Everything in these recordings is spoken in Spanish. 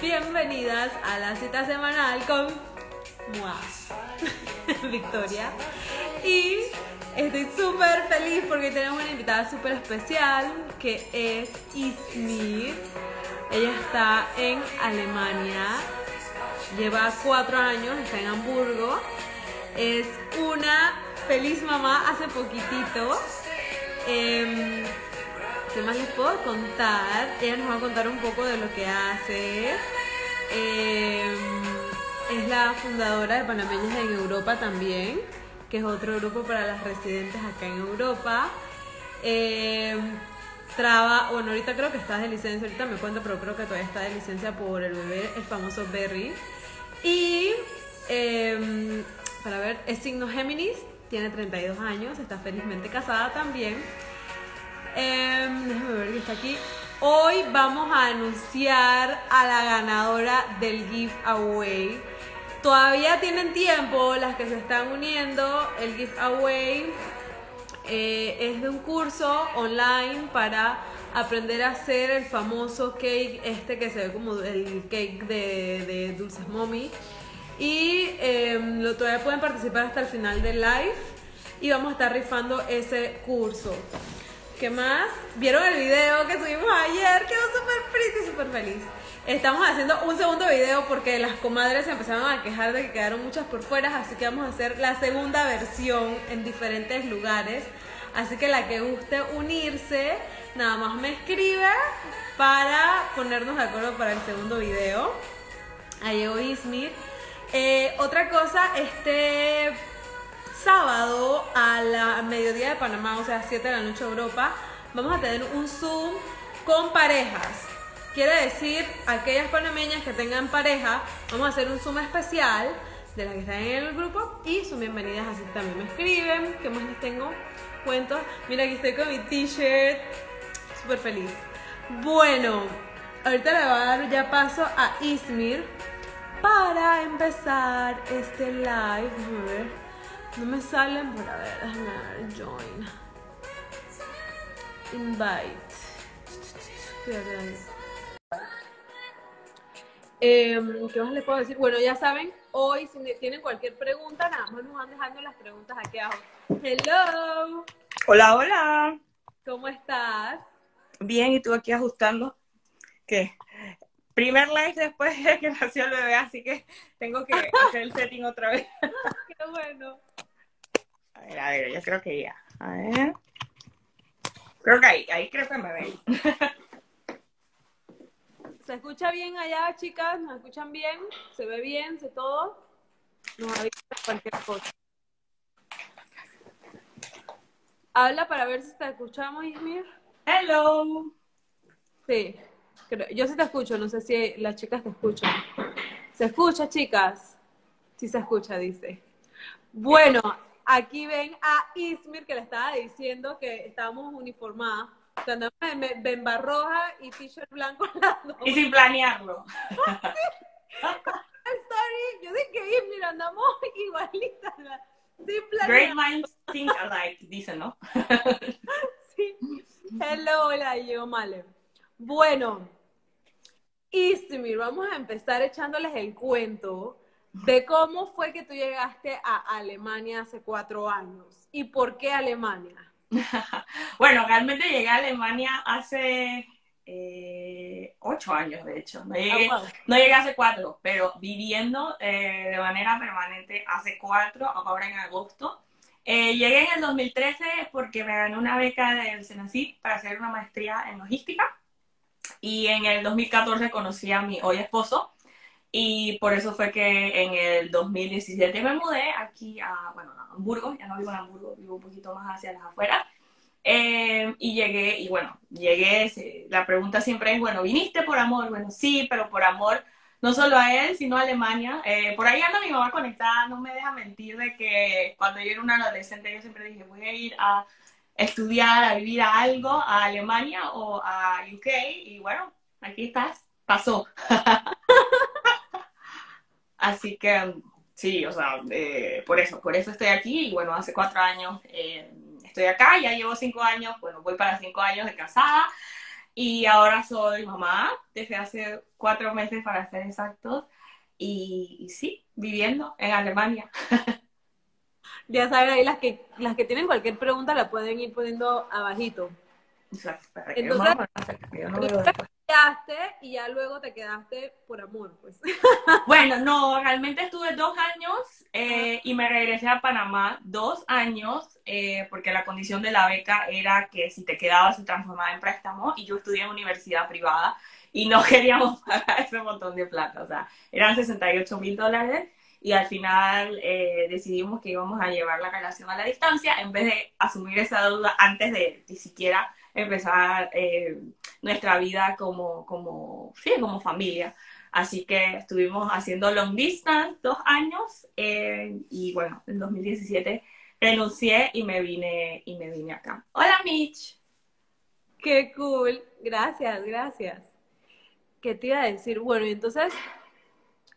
bienvenidas a la cita semanal con Mua, Victoria. Y estoy súper feliz porque tenemos una invitada súper especial que es Ismir. Ella está en Alemania, lleva cuatro años, está en Hamburgo. Es una feliz mamá hace poquitito. Em, ¿Qué más les puedo contar? Ella nos va a contar un poco de lo que hace. Eh, es la fundadora de Panameñas en Europa también, que es otro grupo para las residentes acá en Europa. Eh, traba, bueno, ahorita creo que está de licencia, ahorita me cuento, pero creo que todavía está de licencia por el bebé, el famoso Berry. Y, eh, para ver, es signo Géminis, tiene 32 años, está felizmente casada también. Em, déjame ver que está aquí. Hoy vamos a anunciar a la ganadora del giveaway. Todavía tienen tiempo las que se están uniendo. El giveaway eh, es de un curso online para aprender a hacer el famoso cake, este que se ve como el cake de, Dulces Mommy. Y em, lo, todavía pueden participar hasta el final del live. Y vamos a estar rifando ese curso. ¿Qué más? ¿Vieron el video que subimos ayer? Quedó súper pretty, súper feliz. Estamos haciendo un segundo video porque las comadres se empezaron a quejar de que quedaron muchas por fuera, así que vamos a hacer la segunda versión en diferentes lugares. Así que la que guste unirse, nada más me escribe para ponernos de acuerdo para el segundo video. Ahí llegó Ismir. Eh, otra cosa, este sábado a la mediodía de Panamá, o sea, 7 de la noche Europa, vamos a tener un Zoom con parejas. Quiere decir, aquellas panameñas que tengan pareja, vamos a hacer un Zoom especial de las que están en el grupo y son bienvenidas, así también me escriben. ¿Qué más les tengo? Cuentos. Mira, aquí estoy con mi t-shirt. Súper feliz. Bueno, ahorita le voy a dar ya paso a Ismir para empezar este live. A ver. No me salen, pero a ver, déjame ver, join. Invite. Eh, ¿Qué más les puedo decir? Bueno, ya saben, hoy si tienen cualquier pregunta, nada más nos van dejando las preguntas aquí abajo. Hello. Hola, hola. ¿Cómo estás? Bien, y tú aquí ajustando. ¿Qué? Primer live después de que nació el bebé, así que tengo que hacer el setting otra vez. Qué bueno. A ver, a ver, yo creo que ya. A ver. Creo que ahí, ahí creo que me ven. ¿Se escucha bien allá, chicas? ¿Nos escuchan bien? ¿Se ve bien? ¿Se todo? Nos avisa cualquier cosa. Habla para ver si te escuchamos, Ismir. Hello. Sí, yo sí te escucho, no sé si las chicas te escuchan. ¿Se escucha, chicas? Sí se escucha, dice. Bueno, aquí ven a Ismir que le estaba diciendo que estábamos uniformadas. O sea, andamos en be- bemba roja y t-shirt blanco. Y sin planearlo. Sorry, yo dije que Ismir andamos igualitas. Sin Great planear. minds think alike, dicen, ¿no? Sí. Hello, hola, yo Male. Bueno, Ismir, vamos a empezar echándoles el cuento de cómo fue que tú llegaste a Alemania hace cuatro años y por qué Alemania. Bueno, realmente llegué a Alemania hace eh, ocho años, de hecho. No llegué, Ah, wow. no llegué hace cuatro, pero viviendo eh, de manera permanente hace cuatro, ahora en agosto. Eh, llegué en el 2013 porque me gané una beca del Senacid para hacer una maestría en logística. Y en el 2014 conocí a mi hoy esposo. Y por eso fue que en el 2017 me mudé aquí a, bueno, a Hamburgo. Ya no vivo en Hamburgo, vivo un poquito más hacia las afueras. Eh, y llegué, y bueno, llegué, la pregunta siempre es, bueno, ¿viniste por amor? Bueno, sí, pero por amor no solo a él, sino a Alemania. Eh, por ahí anda mi mamá conectada, no me deja mentir de que cuando yo era una adolescente yo siempre dije, voy a ir a estudiar, a vivir a algo, a Alemania o a UK, y bueno, aquí estás, pasó. Así que sí, o sea, eh, por eso, por eso estoy aquí y bueno, hace cuatro años eh, estoy acá, ya llevo cinco años, bueno, voy para cinco años de casada y ahora soy mamá desde hace cuatro meses para ser exactos y, sí, viviendo en Alemania. Ya saben, ahí las que, las que tienen cualquier pregunta la pueden ir poniendo abajito. Exacto. Entonces, quedaste y ya luego te quedaste por amor, pues. Bueno, no, realmente estuve dos años eh, y me regresé a Panamá dos años eh, porque la condición de la beca era que si te quedabas se transformaba en préstamo y yo estudié en universidad privada y no queríamos pagar ese montón de plata, o sea, eran 68 mil dólares y al final eh, decidimos que íbamos a llevar la relación a la distancia en vez de asumir esa deuda antes de ni siquiera empezar eh, nuestra vida como, como, sí, como familia. Así que estuvimos haciendo long distance dos años eh, y bueno, en 2017 renuncié y me vine y me vine acá. Hola Mitch. Qué cool. Gracias, gracias. ¿Qué te iba a decir? Bueno, y entonces,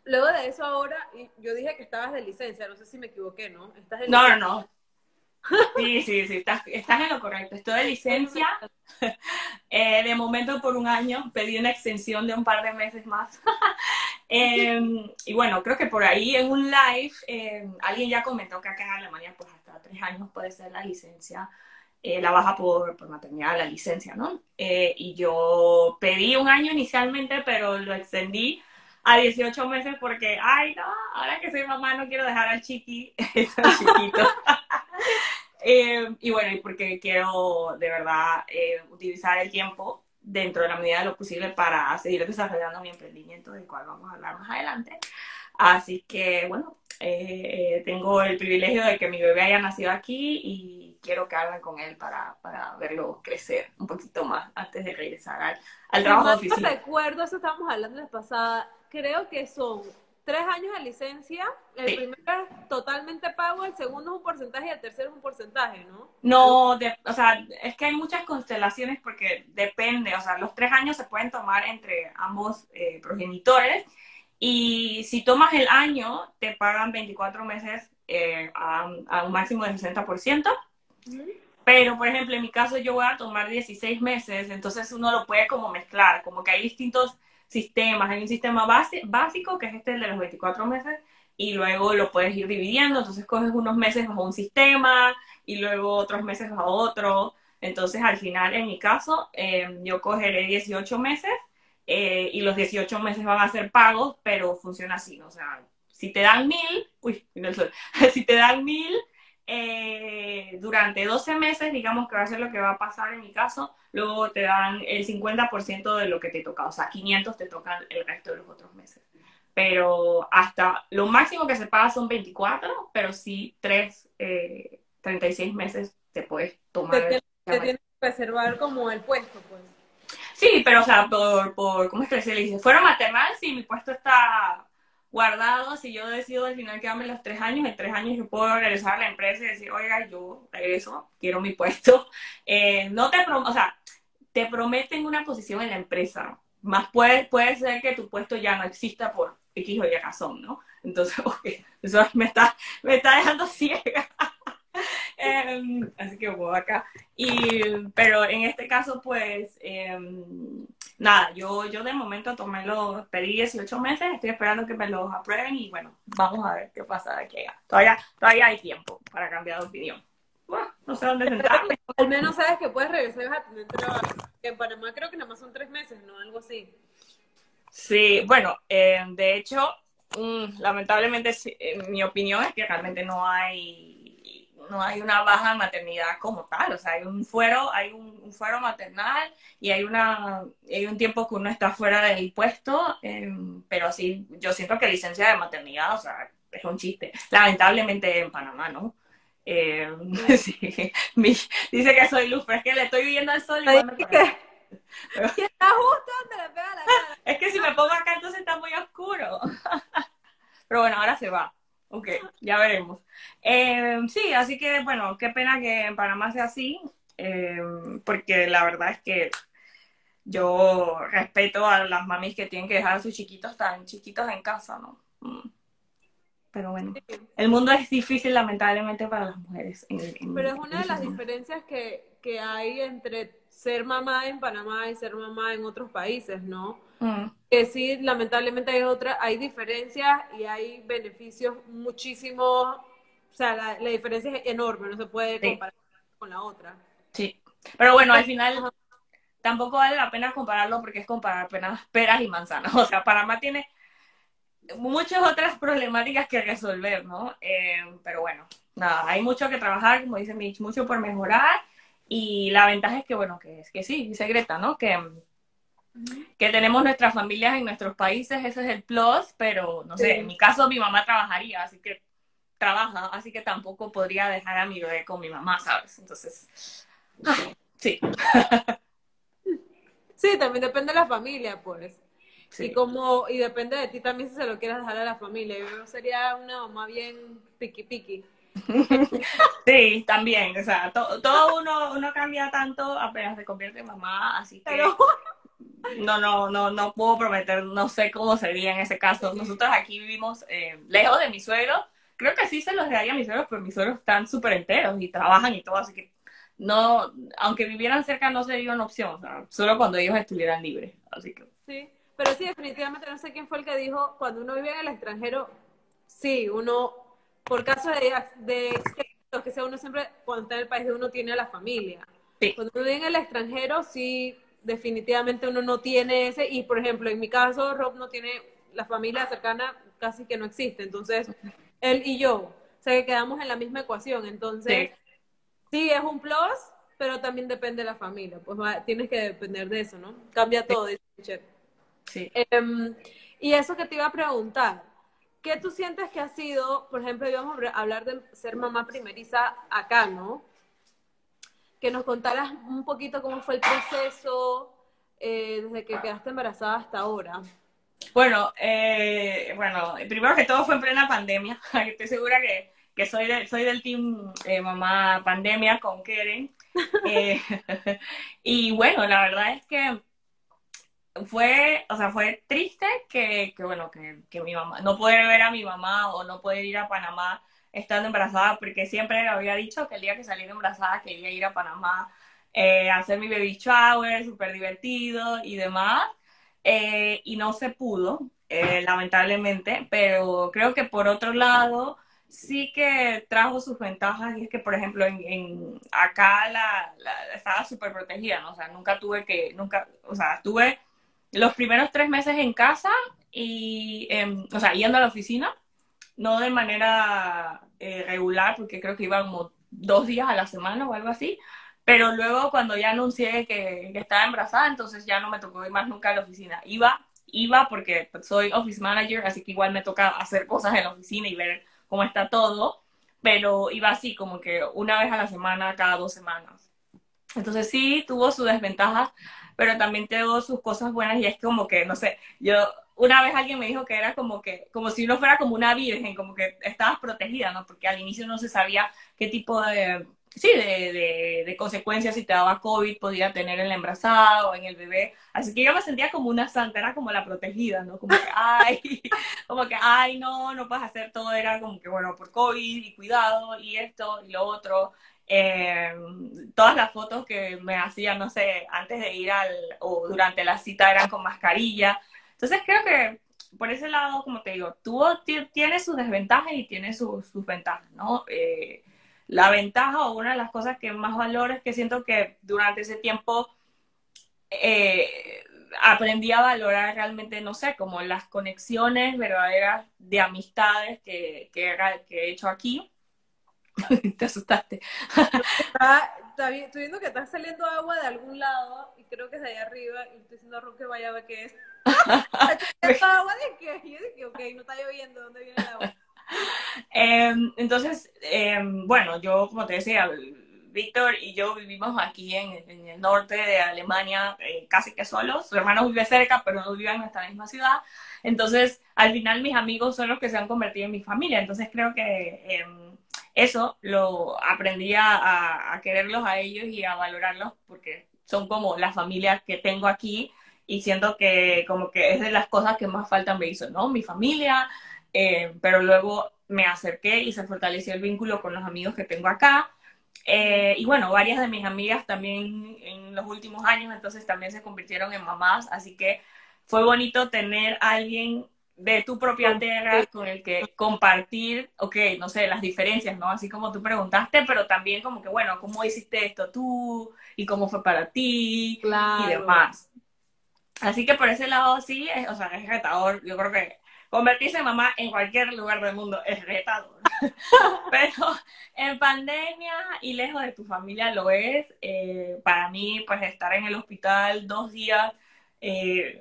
luego de eso ahora, yo dije que estabas de licencia, no sé si me equivoqué, ¿no? ¿Estás no, no, no. Sí, sí, sí, estás, en lo correcto. Estoy de licencia. Eh, de momento por un año. Pedí una extensión de un par de meses más. Em, y bueno, creo que por ahí en un live em, alguien ya comentó que acá en Alemania pues hasta tres años puede ser la licencia. Eh, la baja por, por, maternidad, la licencia, ¿no? Eh, y yo pedí un año inicialmente, pero lo extendí a 18 meses porque, ay, no, ahora que soy mamá no quiero dejar al chiqui, chiquito. Eh, y bueno, y porque quiero de verdad eh, utilizar el tiempo dentro de la medida de lo posible para seguir desarrollando mi emprendimiento, del cual vamos a hablar más adelante. Así que, bueno, eh, tengo el privilegio de que mi bebé haya nacido aquí y quiero que hagan con él para, para verlo crecer un poquito más antes de regresar al, al trabajo oficina. recuerdo, eso estábamos hablando la pasada, creo que son tres años de licencia, el primero es totalmente pago, el segundo es un porcentaje y el tercero es un porcentaje, ¿no? No, o sea, es que hay muchas constelaciones porque depende, o sea, los tres años se pueden tomar entre ambos eh, progenitores y si tomas el año, te pagan 24 meses eh, a, un máximo del 60%. Pero, por ejemplo, en mi caso yo voy a tomar 16 meses, entonces uno lo puede como mezclar, como que hay distintos sistemas. Hay un sistema base, básico, que es este el de los 24 meses, y luego lo puedes ir dividiendo. Entonces coges unos meses bajo un sistema y luego otros meses bajo otro. Entonces al final, en mi caso, em, yo cogeré 18 meses eh, y los 18 meses van a ser pagos, pero funciona así. O sea, si te dan mil, uy, el sol, si te dan mil, eh, durante 12 meses, digamos que va a ser lo que va a pasar en mi caso, luego te dan el 50% de lo que te toca, o sea, 500 te tocan el resto de los otros meses. Pero hasta lo máximo que se paga son 24, pero sí 3, 36 eh, meses te puedes tomar. Te, tienes que reservar como el puesto, pues. Sí, pero o sea, por, por ¿cómo es que se le dice? Fuera maternal, sí, mi puesto está guardado, si yo decido al final quedarme los tres años, en tres años yo puedo regresar a la empresa y decir, oiga, yo regreso, quiero mi puesto. Eh, no te, o te prometen una posición en la empresa, más puede, puede ser que tu puesto ya no exista por X o Y razón, ¿no? Entonces, eso me está, me está dejando ciega. Em, así que voy acá. Y, pero en este caso, pues, em, nada, yo, yo de momento tomé los, pedí 18 meses, estoy esperando que me los aprueben y bueno, vamos a ver qué pasa de aquí allá. Todavía, todavía hay tiempo para cambiar de opinión. Bueno, no sé dónde sentarme. Al menos sabes que puedes regresar a tener trabajo. Que en Panamá creo que nada más son tres meses, ¿no? Algo así. Sí, bueno, eh, de hecho, mm, lamentablemente, en mi opinión es que realmente no hay no hay una baja maternidad como tal, o sea, hay un fuero, hay un, fuero maternal y hay una hay un tiempo que uno está fuera del puesto, em, pero sí, yo siento que licencia de maternidad, o sea, es un chiste. Lamentablemente en Panamá, ¿no? Em, dice que soy luz, pero es que le estoy viendo al sol y está justo donde le pega la cara. Es que si me pongo acá entonces está muy oscuro. Pero bueno, ahora se va. Ok, ya veremos. Eh, sí, así que bueno, qué pena que en Panamá sea así, eh, porque la verdad es que yo respeto a las mamis que tienen que dejar a sus chiquitos tan chiquitos en casa, ¿no? Mm. Pero bueno, el mundo es difícil lamentablemente para las mujeres. Pero es una de las diferencias que, que hay entre ser mamá en Panamá y ser mamá en otros países, ¿no? Mm. Que sí, lamentablemente hay otra, hay diferencias y hay beneficios muchísimos, o sea, la, la diferencia es enorme, no se puede Sí. comparar con la otra. Sí. Pero bueno, al final tampoco vale la pena compararlo porque es comparar penas, peras y manzanas. O sea, Panamá tiene muchas otras problemáticas que resolver, ¿no? Eh, pero bueno, nada, hay mucho que trabajar, como dice Mitch, mucho por mejorar. Y la ventaja es que, bueno, que es que sí, dice Greta, ¿no? Que, que tenemos nuestras familias en nuestros países, ese es el plus, pero no sé, Sí. en mi caso mi mamá trabajaría, así que trabaja, así que tampoco podría dejar a mi bebé con mi mamá, ¿sabes? Entonces, ay, sí, Sí, también depende de la familia, pues. sí. Y como, y depende de ti también si se lo quieres dejar a la familia. Yo sería una mamá bien piqui piqui. Sí, también, o sea, to- todo uno, uno cambia tanto apenas se convierte en mamá, así que Pero, no, no, no, no puedo prometer, no sé cómo sería en ese caso. Nosotros aquí vivimos eh, lejos de mi suegro, creo que sí se los daría a mis suegros, pero mis suegros están súper enteros y trabajan y todo, así que no, aunque vivieran cerca no sería una opción, o sea, solo cuando ellos estuvieran libres, así que sí, pero sí, definitivamente no sé quién fue el que dijo, cuando uno vive en el extranjero, sí, uno, por caso de, de que sea uno siempre, cuando está en el país de uno tiene a la familia. Sí. Cuando uno vive en el extranjero, sí, definitivamente uno no tiene ese, y por ejemplo, en mi caso, Rob no tiene la familia cercana, casi que no existe, entonces, él y yo, o sea que quedamos en la misma ecuación, entonces, sí. sí, es un plus, pero también depende de la familia, pues va- tienes que depender de eso, ¿no? Cambia todo, dice Michelle. sí. Em, y eso que te iba a preguntar, ¿qué tú sientes que ha sido, por ejemplo, íbamos a habl- hablar de ser mamá primeriza acá, ¿no? Que nos contaras un poquito cómo fue el proceso eh, desde que quedaste embarazada hasta ahora. Bueno, eh, bueno, primero que todo fue en plena pandemia. Estoy segura que, que soy, de- soy del team eh, mamá pandemia con Keren. Eh, y bueno, la verdad es que fue, o sea, fue triste que, que bueno, que, que mi mamá, no poder ver a mi mamá o no poder ir a Panamá estando embarazada, porque siempre había dicho que el día que saliera embarazada quería ir a Panamá eh, a hacer mi baby shower, súper divertido y demás. Eh, y no se pudo, eh, lamentablemente, pero creo que por otro lado sí que trajo sus ventajas y es que, por ejemplo, en, acá la, estaba súper protegida, ¿no? O sea, nunca tuve que, nunca, o sea, estuve los primeros tres meses en casa y, em, o sea, yendo a la oficina, no de manera eh, regular, porque creo que iba como dos días a la semana o algo así, pero luego cuando ya anuncié que, estaba embarazada, entonces ya no me tocó ir más nunca a la oficina. Iba, iba porque soy office manager, así que igual me toca hacer cosas en la oficina y ver cómo está todo, pero iba así como que una vez a la semana, cada dos semanas. Entonces sí, tuvo sus desventajas, pero también tuvo sus cosas buenas y es como que, no sé, yo una vez alguien me dijo que era como que, como si uno fuera como una virgen, como que estabas protegida, ¿no? Porque al inicio no se sabía qué tipo de, sí, de, de, consecuencias si te daba COVID podía tener en la embarazada o en el bebé. Así que yo me sentía como una santa, era como la protegida, ¿no? Como que, ay, como que, ay, no, no puedes hacer todo, era como que, bueno, por COVID y cuidado y esto y lo otro. Eh, todas las fotos que me hacían, no sé, antes de ir al, o durante la cita eran con mascarilla. Entonces creo que por ese lado, como te digo, tuvo, ti- tiene sus desventajas y tiene sus, sus ventajas, ¿no? Eh, la ventaja o una de las cosas que más valoro es que siento que durante ese tiempo eh, aprendí a valorar realmente, no sé, como las conexiones verdaderas de amistades que, que, he hecho aquí. Te asustaste. Está, viendo que está saliendo agua de algún lado y creo que es de ahí arriba y estoy diciendo a Ron que vaya a ver qué es. ¿Esta agua de qué? Yo dije, ok, no está lloviendo, ¿dónde viene el agua? Eh, entonces, eh, bueno, yo, como te decía, Víctor y yo vivimos aquí en, en el norte de Alemania eh, casi que solos. Su hermano vive cerca, pero no vive en nuestra misma ciudad. Entonces, al final mis amigos son los que se han convertido en mi familia. Entonces, creo que eh, eso lo aprendí a, a quererlos a ellos y a valorarlos porque son como la familia que tengo aquí y siento que como que es de las cosas que más faltan me hizo, ¿no? Mi familia, eh, pero luego me acerqué y se fortaleció el vínculo con los amigos que tengo acá Eh, y bueno, varias de mis amigas también en los últimos años, entonces también se convirtieron en mamás, así que fue bonito tener a alguien de tu propia tierra con el que compartir, ok, no sé, las diferencias, ¿no? Así como tú preguntaste, pero también como que, bueno, ¿cómo hiciste esto tú? ¿Y cómo fue para ti? Y demás. Así que por ese lado sí, es, o sea, es retador. Yo creo que convertirse en mamá en cualquier lugar del mundo es retador. pero en pandemia y lejos de tu familia lo es. Eh, para mí, pues estar en el hospital dos días eh,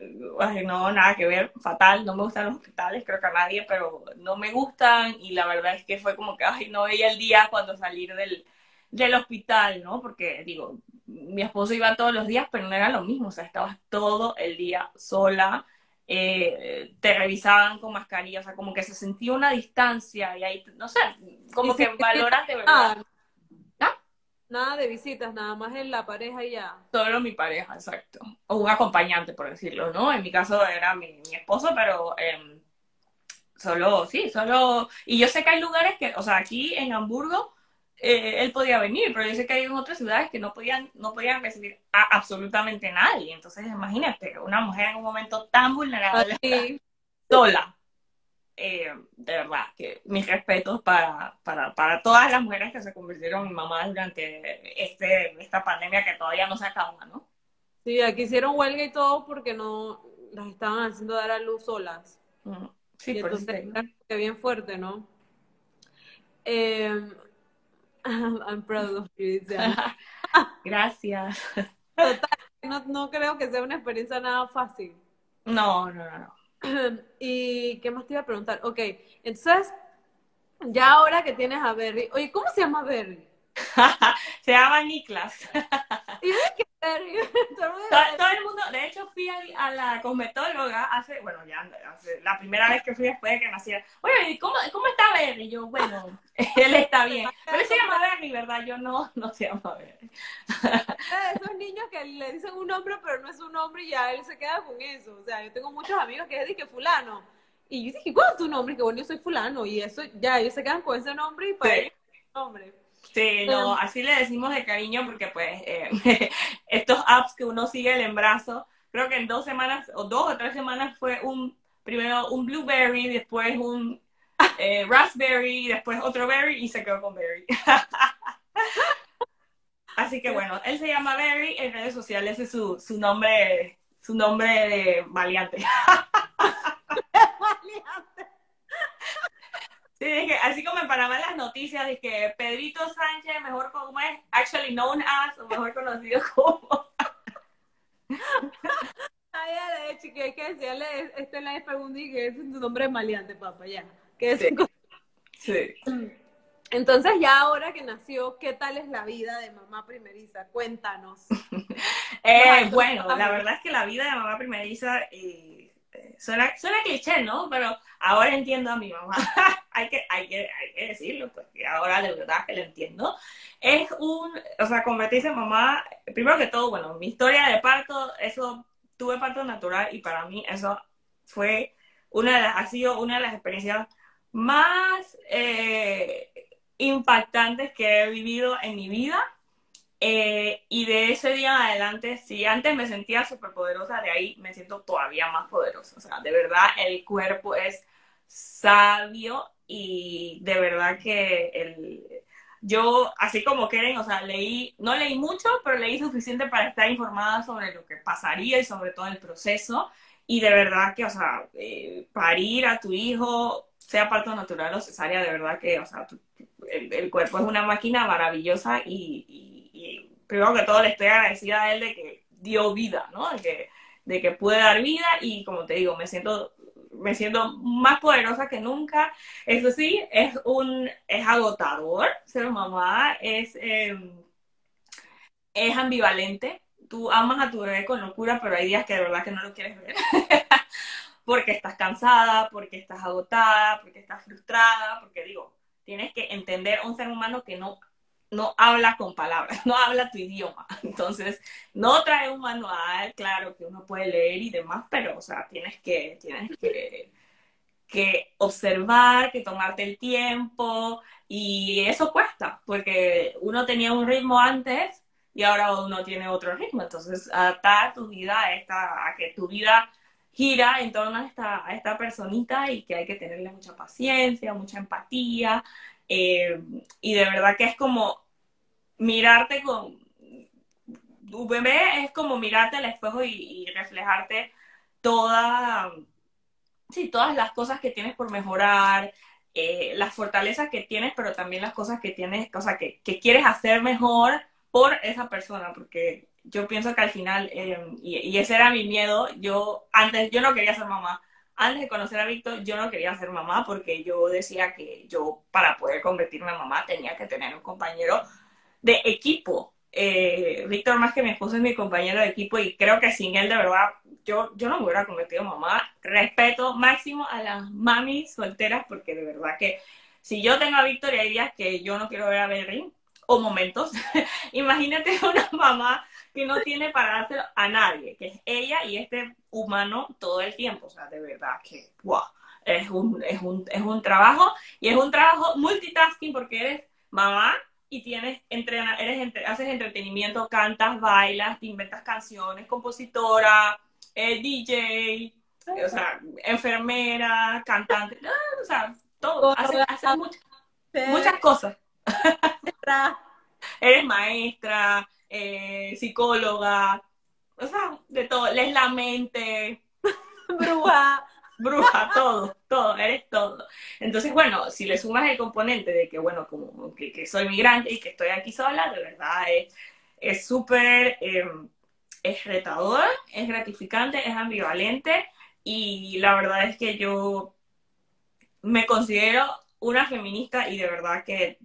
no, nada que ver, fatal, no me gustan los hospitales, creo que a nadie, pero no me gustan y la verdad es que fue como que, ay, no veía el día cuando salir del, del hospital, ¿no? Porque digo, mi esposo iba todos los días, pero no era lo mismo, o sea, estabas todo el día sola, eh, te revisaban con mascarilla, o sea, como que se sentía una distancia y ahí, no sé, como que valoras de verdad. Nada de visitas, nada más en la pareja y ya. Solo mi pareja, exacto. O un acompañante, por decirlo, ¿no? En mi caso era mi, mi esposo, pero em, solo, sí, solo... Y yo sé que hay lugares que, o sea, aquí en Hamburgo, eh, él podía venir, pero yo sé que hay en otras ciudades que no podían, no podían recibir a absolutamente nadie. Entonces, imagínate, una mujer en un momento tan vulnerable, sola, eh, de verdad, que mis respetos para, para, para, todas las mujeres que se convirtieron en mamás durante este, esta pandemia que todavía no se acaba, ¿no? Sí, aquí hicieron huelga y todo porque no las estaban haciendo dar a luz solas. Mm, sí, por entonces, que bien fuerte, ¿no? Eh, I'm proud of you, Gracias. Total, no, no creo que sea una experiencia nada fácil. No, no, no, no. ¿Y qué más te iba a preguntar? Ok, entonces, ya ahora que tienes a Berry, oye, ¿cómo se llama Berry? se llama Niklas. ¿Y todo, el mundo, de hecho fui a, la cosmetóloga hace, bueno, ya hace, la primera vez que fui después de que naciera. Oye, ¿cómo, ¿cómo está Berry? Yo, bueno, él está bien. Pero él se llama Berry, ¿verdad? Yo no, no se llama Berry. Esos niños que le dicen un nombre, pero no es un nombre y ya él se queda con eso. O sea, yo tengo muchos amigos que dicen que fulano. Y yo dije, ¿cuál es tu nombre? Que bueno, yo soy fulano. Y eso, ya, ellos se quedan con ese nombre y para ellos nombre. Sí, no, así le decimos de cariño porque pues eh, estos apps que uno sigue el embarazo, creo que en dos semanas o dos o tres semanas fue un, primero un blueberry, después un eh, raspberry, después otro berry y se quedó con berry. así que bueno, él se llama Berry, en redes sociales es su, su nombre, su nombre de maleante. Sí, así como en Panamá las noticias de que Pedrito Sánchez, mejor como es, actually known as, o mejor conocido como. Ay, de hecho, que hay que decirle, este es la y que es tu nombre maleante, papá, ya. Que sí. sí. Entonces, ya ahora que nació, ¿qué tal es la vida de mamá primeriza? Cuéntanos. eh, bueno, la verdad es que la vida de mamá primeriza eh, suena, suena cliché, ¿no? Pero ahora entiendo a mi mamá. hay, que, hay, que, hay que decirlo, porque ahora de verdad que lo entiendo. Es un, o sea, convertirse en mamá, primero que todo, bueno, mi historia de parto, eso, tuve parto natural y para mí eso fue una de las, ha sido una de las experiencias más eh, impactantes que he vivido en mi vida eh, y de ese día en adelante, si antes me sentía súper poderosa, de ahí me siento todavía más poderosa. O sea, de verdad el cuerpo es sabio y de verdad que el, yo, así como quieren, o sea, leí, no leí mucho, pero leí suficiente para estar informada sobre lo que pasaría y sobre todo el proceso. Y de verdad que, o sea, eh, parir a tu hijo, sea parto natural o cesárea, de verdad que, o sea, el, cuerpo es una máquina maravillosa y primero que todo le estoy agradecida a él de que dio vida, ¿no? De que, de que pude dar vida y como te digo, me siento me siento más poderosa que nunca. Eso sí, es un es agotador ser mamá, es, em, es ambivalente. Tú amas a tu bebé con locura, pero hay días que de verdad que no lo quieres ver. porque estás cansada, porque estás agotada, porque estás frustrada, porque digo, tienes que entender a un ser humano que no no habla con palabras, no habla tu idioma. Entonces, no trae un manual, claro, que uno puede leer y demás, pero, o sea, tienes que, tienes que, que observar, que tomarte el tiempo y eso cuesta, porque uno tenía un ritmo antes y ahora uno tiene otro ritmo. Entonces, adaptar tu vida a, esta, a que tu vida gira en torno a esta, personita y que hay que tenerle mucha paciencia, mucha empatía. Eh, y de verdad que es como mirarte con... Bebé es como mirarte al espejo y, y reflejarte toda, sí, todas las cosas que tienes por mejorar, eh, las fortalezas que tienes, pero también las cosas que tienes, o sea, que, que quieres hacer mejor por esa persona, porque yo pienso que al final, eh, y, ese era mi miedo, yo antes, yo no quería ser mamá. Antes de conocer a Víctor, yo no quería ser mamá porque yo decía que yo para poder convertirme en mamá tenía que tener un compañero de equipo. Eh, Víctor más que mi esposo es mi compañero de equipo y creo que sin él de verdad yo, yo no me hubiera convertido mamá. Respeto máximo a las mamis solteras porque de verdad que si yo tengo a Víctor hay días que yo no quiero ver a Berry o momentos, imagínate una mamá que no tiene para dárselo a nadie, que es ella y este humano todo el tiempo. O sea, de verdad que, wow, es un, es un, es un trabajo y es un trabajo multitasking porque eres mamá y tienes entrena, eres haces entretenimiento, cantas, bailas, te inventas canciones, compositora, eh, DJ, o sea, enfermera, cantante, ah, o sea, todo, haces, muchas, muchas cosas. eres maestra, eh, psicóloga, o sea, de todo, lees la mente, bruja, bruja, todo, todo, eres todo. Entonces, bueno, si le sumas el componente de que, bueno, como que, soy migrante y que estoy aquí sola, de verdad es súper, em, es retador, es gratificante, es ambivalente y la verdad es que yo me considero una feminista y de verdad que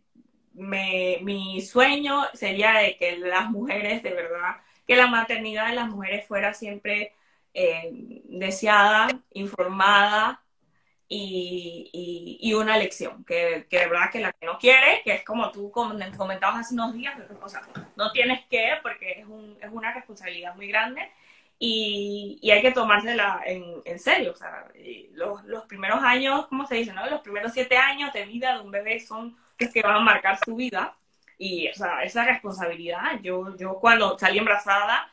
me, mi sueño sería de que las mujeres, de verdad, que la maternidad de las mujeres fuera siempre eh, deseada, informada y, y, una lección, que, que, de verdad que la que no quiere, que es como tú comentabas hace unos días, o sea, no tienes que, porque es, un, es una responsabilidad muy grande y, y hay que tomársela en, en serio. O sea, los, los, primeros años, ¿cómo se dice? No? Los primeros siete años de vida de un bebé son los que van a marcar su vida. Y o sea, esa responsabilidad, yo, yo cuando salí embarazada,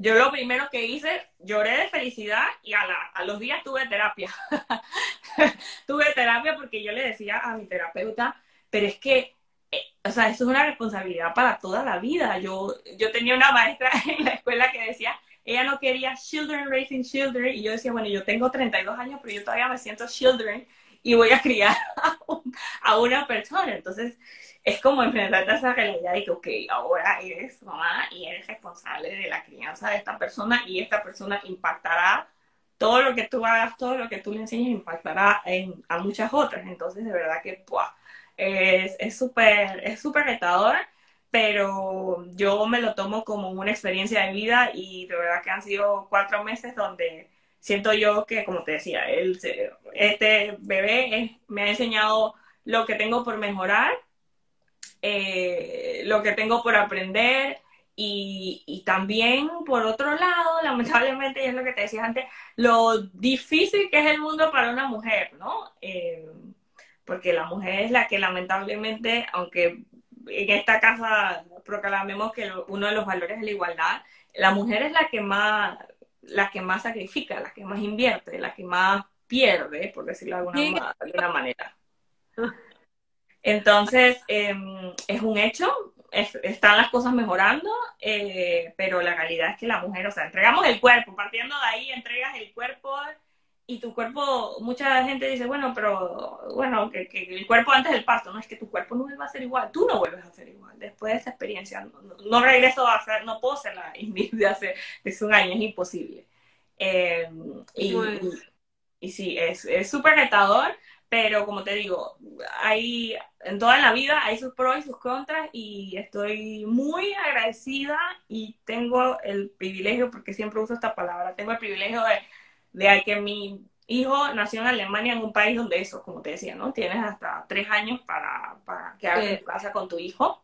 yo lo primero que hice, lloré de felicidad y a, la, a los días tuve terapia. tuve terapia porque yo le decía a mi terapeuta, pero es que, eh, o sea, eso es una responsabilidad para toda la vida. Yo, yo tenía una maestra en la escuela que decía, ella no quería children raising children y yo decía, bueno, yo tengo 32 años, pero yo todavía me siento children y voy a criar a, una persona. Entonces, es como enfrentarte a esa realidad de que, ok, ahora eres mamá y eres responsable de la crianza de esta persona y esta persona impactará todo lo que tú hagas, todo lo que tú le enseñes impactará en, a muchas otras. Entonces, de verdad que, es súper, es súper retador pero yo me lo tomo como una experiencia de vida y de verdad que han sido cuatro meses donde siento yo que, como te decía, el, este bebé me ha enseñado lo que tengo por mejorar, eh, lo que tengo por aprender y, y, también, por otro lado, lamentablemente, y es lo que te decía antes, lo difícil que es el mundo para una mujer, ¿no? Eh, porque la mujer es la que lamentablemente, aunque en esta casa proclamemos que uno de los valores es la igualdad, la mujer es la que más, la que más sacrifica, la que más invierte, la que más pierde, por decirlo de alguna, de manera. Entonces, em, es un hecho, están las cosas mejorando, eh, pero la realidad es que la mujer, o sea, entregamos el cuerpo, partiendo de ahí, entregas el cuerpo y tu cuerpo, mucha gente dice, bueno, pero bueno, que, el cuerpo antes del parto, no es que tu cuerpo no vuelva a ser igual, tú no vuelves a ser igual después de esa experiencia. No, regreso a hacer, no puedo ser la Ingrid de hace, un año, es imposible. Eh, y, y, sí, es súper retador, pero como te digo, hay, en toda la vida hay sus pros y sus contras y estoy muy agradecida y tengo el privilegio, porque siempre uso esta palabra, tengo el privilegio de de que mi hijo nació en Alemania, en un país donde eso, como te decía, ¿no? Tienes hasta tres años para, para quedarte en casa con tu hijo,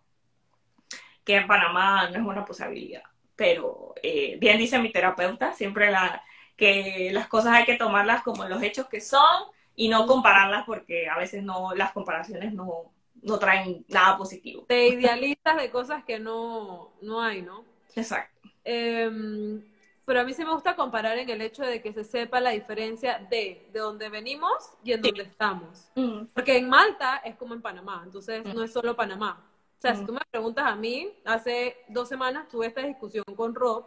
que en Panamá no es una posibilidad. Pero eh, bien dice mi terapeuta, siempre la, que las cosas hay que tomarlas como los hechos que son y no compararlas porque a veces no, las comparaciones no, no traen nada positivo. Te idealistas de cosas que no, no hay, ¿no? Exacto. Em, pero a mí sí me gusta comparar en el hecho de que se sepa la diferencia de, de dónde venimos y en dónde estamos. Mm. Porque en Malta es como en Panamá, entonces Mm. no es solo Panamá. O sea, si Mm. tú me preguntas a mí, hace dos semanas tuve esta discusión con Rob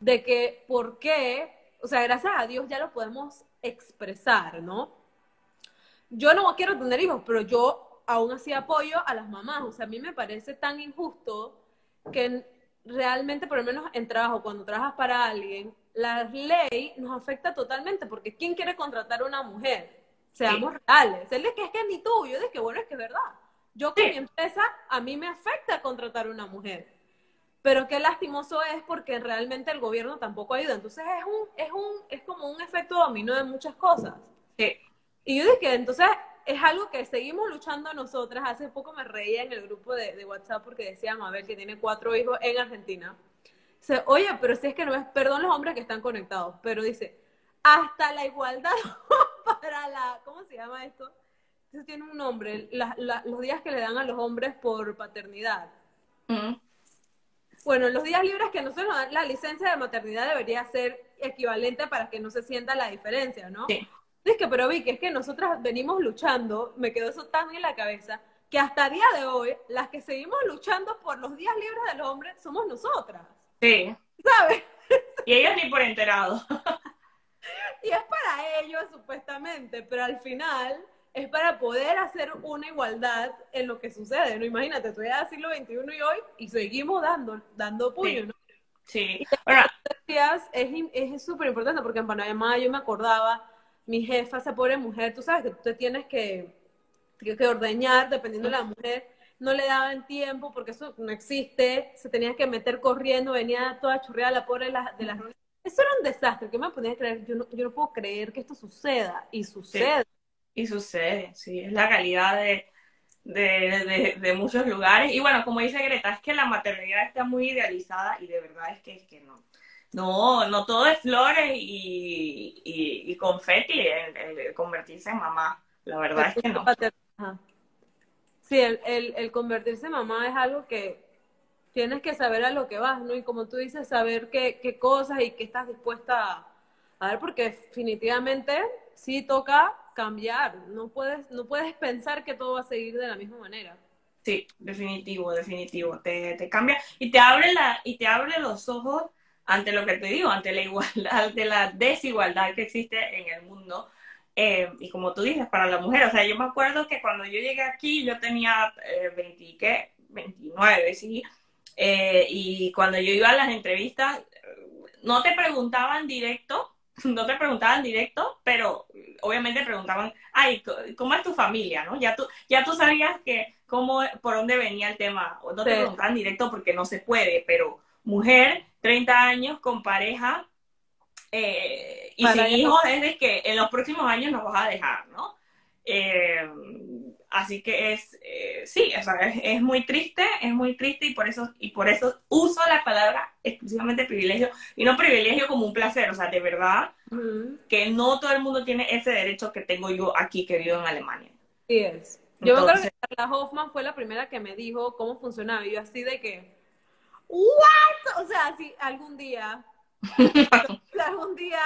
de que por qué, o sea, gracias a Dios ya lo podemos expresar, ¿no? Yo no quiero tener hijos, pero yo aún así apoyo a las mamás. O sea, a mí me parece tan injusto que realmente, por lo menos en trabajo, cuando trabajas para alguien, la ley nos afecta totalmente, porque ¿quién quiere contratar a una mujer? Seamos reales. Él dice que es que ni tú, yo dije que bueno, es que es verdad. Yo con Sí. mi empresa, a mí me afecta contratar a una mujer. Pero qué lastimoso es porque realmente el gobierno tampoco ayuda. Entonces es un, es un, es como un efecto dominó de muchas cosas. Sí. Y yo dije, entonces es algo que seguimos luchando nosotras. Hace poco me reía en el grupo de, de WhatsApp porque decía Mabel que tiene cuatro hijos en Argentina. Dice, oye, pero si es que no es, perdón los hombres que están conectados, pero dice, hasta la igualdad para la, ¿cómo se llama esto? Eso tiene un nombre, la- la- los días que le dan a los hombres por paternidad. Mm. Bueno, los días libres que nosotros nos dan, la licencia de maternidad debería ser equivalente para que no se sienta la diferencia, ¿no? Sí. Es que, pero vi que es que nosotras venimos luchando, me quedó eso tan en la cabeza, que hasta día de hoy, las que seguimos luchando por los días libres de los hombres somos nosotras, Sí. ¿sabes? Y ellos ni por enterado. Y es para ellos, supuestamente, pero al final es para poder hacer una igualdad en lo que sucede, ¿no? Imagínate, estoy en el siglo XXI y hoy, y seguimos dando, dando puño, Sí. ¿no? Sí. Es súper importante porque en Panamá yo me acordaba, mi jefa, esa pobre mujer, tú sabes que tú te tienes que, que, que ordeñar dependiendo de la mujer, no le daban tiempo porque eso no existe, se tenía que meter corriendo, venía toda churreada la pobre de las, de las. Eso era un desastre, que me ponía a creer, yo no, yo no puedo creer que esto suceda, y sucede. y sucede, sí, es la realidad de, de, de- de muchos lugares. Y bueno, como dice Greta, es que la maternidad está muy idealizada y de verdad es que, es que no. No, no todo es flores y, y, y confeti el, el convertirse en mamá. La verdad es que no. Sí, el, el, el convertirse en mamá es algo que tienes que saber a lo que vas, ¿no? Y como tú dices, saber qué, qué cosas y qué estás dispuesta a, a ver, porque definitivamente sí toca cambiar. No puedes, no puedes pensar que todo va a seguir de la misma manera. Sí, definitivo, definitivo. Te, te cambia y te abre la, y te abre los ojos ante lo que te digo, ante la igualdad, ante la desigualdad que existe en el mundo. Eh, y como tú dices, para la mujer, o sea, yo me acuerdo que cuando yo llegué aquí, yo tenía eh, 20, ¿qué? 29, sí. Eh, y cuando yo iba a las entrevistas, no te preguntaban directo, no te preguntaban directo, pero obviamente preguntaban, ay, ¿cómo es tu familia? ¿no? Ya tú, ya tú sabías que cómo, por dónde venía el tema. O no te Sí. preguntaban directo porque no se puede, pero mujer, 30 años con pareja eh, y Para sin hijos es de que en los próximos años nos vas a dejar, ¿no? Eh, así que es, eh, sí, o sea, es, es muy triste, es muy triste y por eso, y por eso uso la palabra exclusivamente privilegio y no privilegio como un placer, o sea, de verdad que no todo el mundo tiene ese derecho que tengo yo aquí que vivo en Alemania. Sí es. Yo me acuerdo que Carla Hoffman fue la primera que me dijo cómo funcionaba. Y yo así de que, ¿what? O sea, si algún día, algún día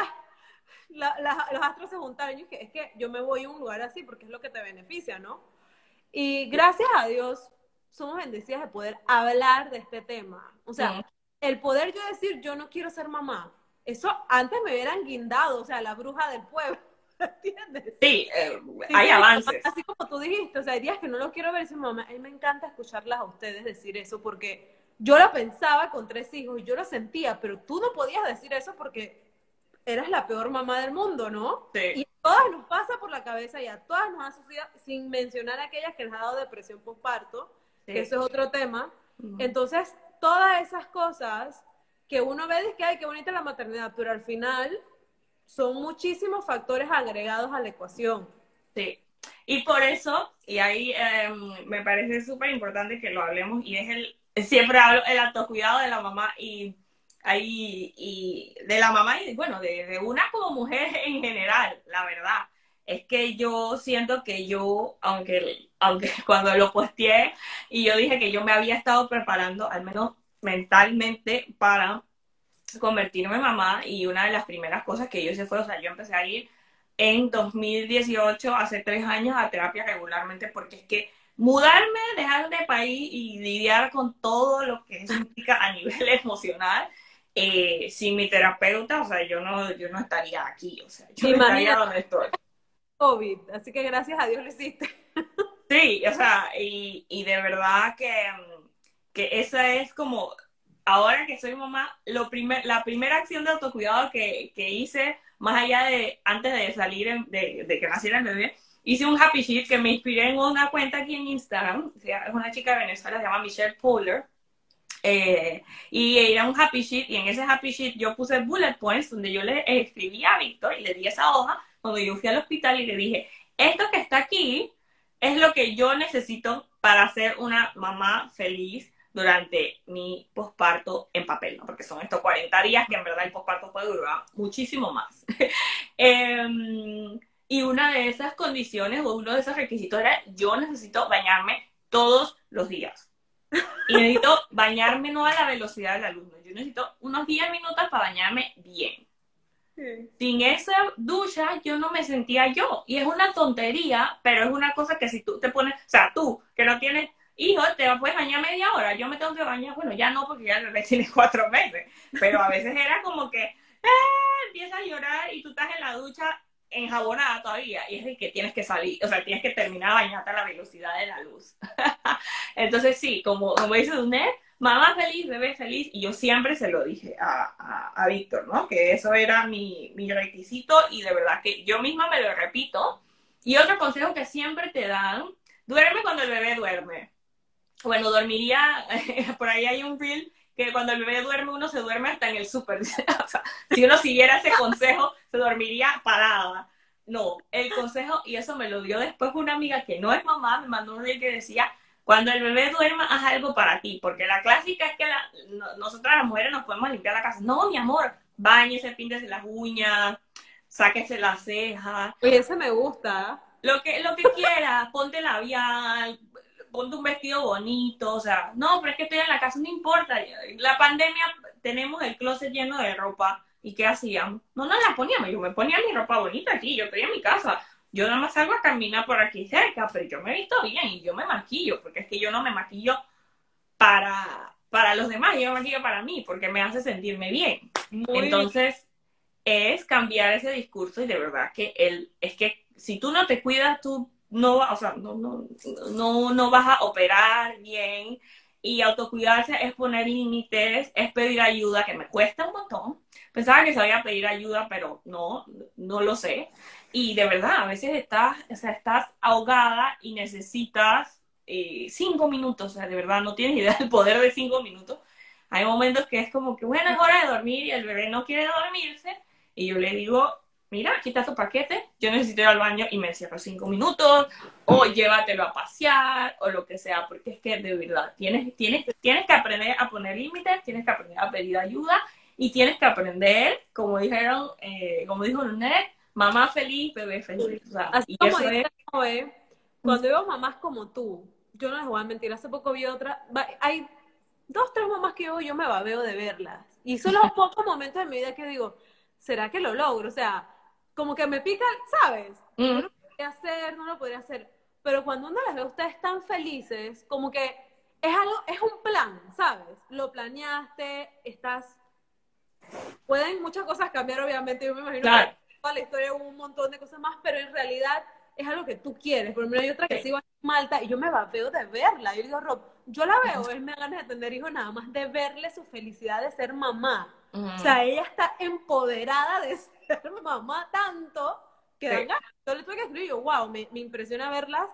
la- la- los astros se juntaron. Y dije, es que yo me voy a un lugar así porque es lo que te beneficia, ¿no? Y gracias a Dios somos bendecidas de poder hablar de este tema. O sea, Mm. el poder yo decir, yo no quiero ser mamá. Eso antes me hubieran guindado, o sea, la bruja del pueblo. ¿Entiendes? Sí, eh, Sí, hay sí, avances. Así como tú dijiste, o sea, hay días que no lo quiero ver y mamá, a mí me encanta escucharlas a ustedes decir eso porque yo lo pensaba con tres hijos y yo lo sentía, pero tú no podías decir eso porque eras la peor mamá del mundo, ¿no? Sí. Y a todas nos pasa por la cabeza y a todas nos ha sucedido, sin mencionar a aquellas que les ha dado depresión postparto, Sí. que eso es otro tema. Entonces, todas esas cosas que uno ve es que, ay, qué bonita la maternidad, pero al final son muchísimos factores agregados a la ecuación. Sí. Y por eso, y ahí eh, me parece súper importante que lo hablemos, y es el, siempre hablo el autocuidado de la mamá y ahí, y de la mamá y bueno, de, una como mujer en general, la verdad. es que yo siento que yo, aunque, aunque cuando lo posteé y yo dije que yo me había estado preparando, al menos mentalmente, para convertirme en mamá, y una de las primeras cosas que yo hice fue, o sea, yo empecé a ir en 2018, hace tres años, a terapia regularmente, porque es que mudarme, dejar de país y lidiar con todo lo que eso implica a nivel emocional, eh, sin mi terapeuta, o sea, yo no, yo no estaría aquí, o sea, yo no estaría donde estoy. COVID, así que gracias a Dios lo hiciste. Sí, o sea, y, y de verdad que, que esa es como, ahora que soy mamá, lo primer, la primera acción de autocuidado que, que hice, más allá de antes de salir, de, de, que naciera el bebé, hice un happy sheet que me inspiré en una cuenta aquí en Instagram, es una chica de Venezuela, se llama Michelle Puller, eh, y era un happy sheet, y en ese happy sheet yo puse bullet points donde yo le escribí a Víctor y le di esa hoja cuando yo fui al hospital y le dije, esto que está aquí es lo que yo necesito para ser una mamá feliz durante mi posparto en papel, ¿no? Porque son estos 40 días que en verdad el posparto puede durar muchísimo más. Em, y una de esas condiciones o uno de esos requisitos era yo necesito bañarme todos los días. Y necesito bañarme no a la velocidad del alumno. Yo necesito unos 10 minutos para bañarme bien. Sin esa ducha yo no me sentía yo. Y es una tontería, pero es una cosa que si tú te pones, o sea, tú que no tienes hijos, te puedes bañar media hora. Yo me tengo que bañar, bueno, ya no porque ya el bebé tiene cuatro meses, pero a veces era como que eh, empieza a llorar y tú estás en la ducha enjabonada todavía y es que tienes que salir, o sea, tienes que terminar bañarte a la velocidad de la luz. Entonces sí, como, como dice Dunet, mamá feliz, bebé feliz, y yo siempre se lo dije a, a, Víctor, ¿no? Que eso era mi, mi, requisito y de verdad que yo misma me lo repito. Y otro consejo que siempre te dan, duerme cuando el bebé duerme. Bueno, dormiría, por ahí hay un reel que cuando el bebé duerme uno se duerme hasta en el súper. o sea, si uno siguiera ese consejo, se dormiría parada. No, el consejo, y eso me lo dio después una amiga que no es mamá, me mandó un reel que decía, cuando el bebé duerma, haz algo para ti, porque la clásica es que nosotras las mujeres nos podemos limpiar la casa. No, mi amor, bañese, píntese las uñas, sáquese las cejas. Oye, ese me gusta. Lo que, lo que quieras, ponte labial, ponte un vestido bonito, o sea, no, pero es que estoy en la casa, no importa. La pandemia, tenemos el closet lleno de ropa. ¿Y qué hacíamos? No nos la poníamos, yo me ponía mi ropa bonita aquí, yo estoy en mi casa yo nada más salgo a caminar por aquí cerca, pero yo me he visto bien y yo me maquillo, porque es que yo no me maquillo para, para los demás, yo me maquillo para mí, porque me hace sentirme bien. Entonces, es cambiar ese discurso y de verdad que él, es que si tú no te cuidas, tú no, o sea, no, no, no, no vas a operar bien. Y autocuidarse es poner límites, es pedir ayuda, que me cuesta un montón. Pensaba que sabía pedir ayuda, pero no, no lo sé. Y de verdad, a veces estás, o sea, estás ahogada y necesitas eh, cinco minutos, o sea, de verdad no tienes idea del poder de cinco minutos. Hay momentos que es como que, bueno, es hora de dormir y el bebé no quiere dormirse. Y yo le digo, mira, aquí está tu paquete, yo necesito ir al baño y me encierro cinco minutos, o llévatelo a pasear, o lo que sea, porque es que de verdad, tienes, tienes, tienes que aprender a poner límites, tienes que aprender a pedir ayuda, y tienes que aprender, como dijeron, eh, como dijo Lunet, mamá feliz, bebé feliz. O sea, Así como dice cuando veo mamás como tú, yo no les voy a mentir, hace poco vi otra, hay dos, tres mamás que yo, yo me babeo de verlas. Y son los pocos momentos de mi vida que digo, ¿será que lo logro? O sea, como que me pica, ¿sabes? No lo podría hacer, no lo podría hacer. Pero cuando uno las ve a ustedes tan felices, como que es algo, es un plan, ¿sabes? Lo planeaste, estás... Pueden muchas cosas cambiar, obviamente, yo me imagino claro toda la historia hubo un montón de cosas más, pero en realidad es algo que tú quieres. Por ejemplo, hay otra que iba a Malta y yo me veo de verla. Yo digo, Rob, yo la veo, él me da ganas de tener hijos nada más de verle su felicidad de ser mamá. O sea, ella está empoderada de mamá tanto que sí. Yo le tuve que escribir, yo, wow, me, me impresiona verlas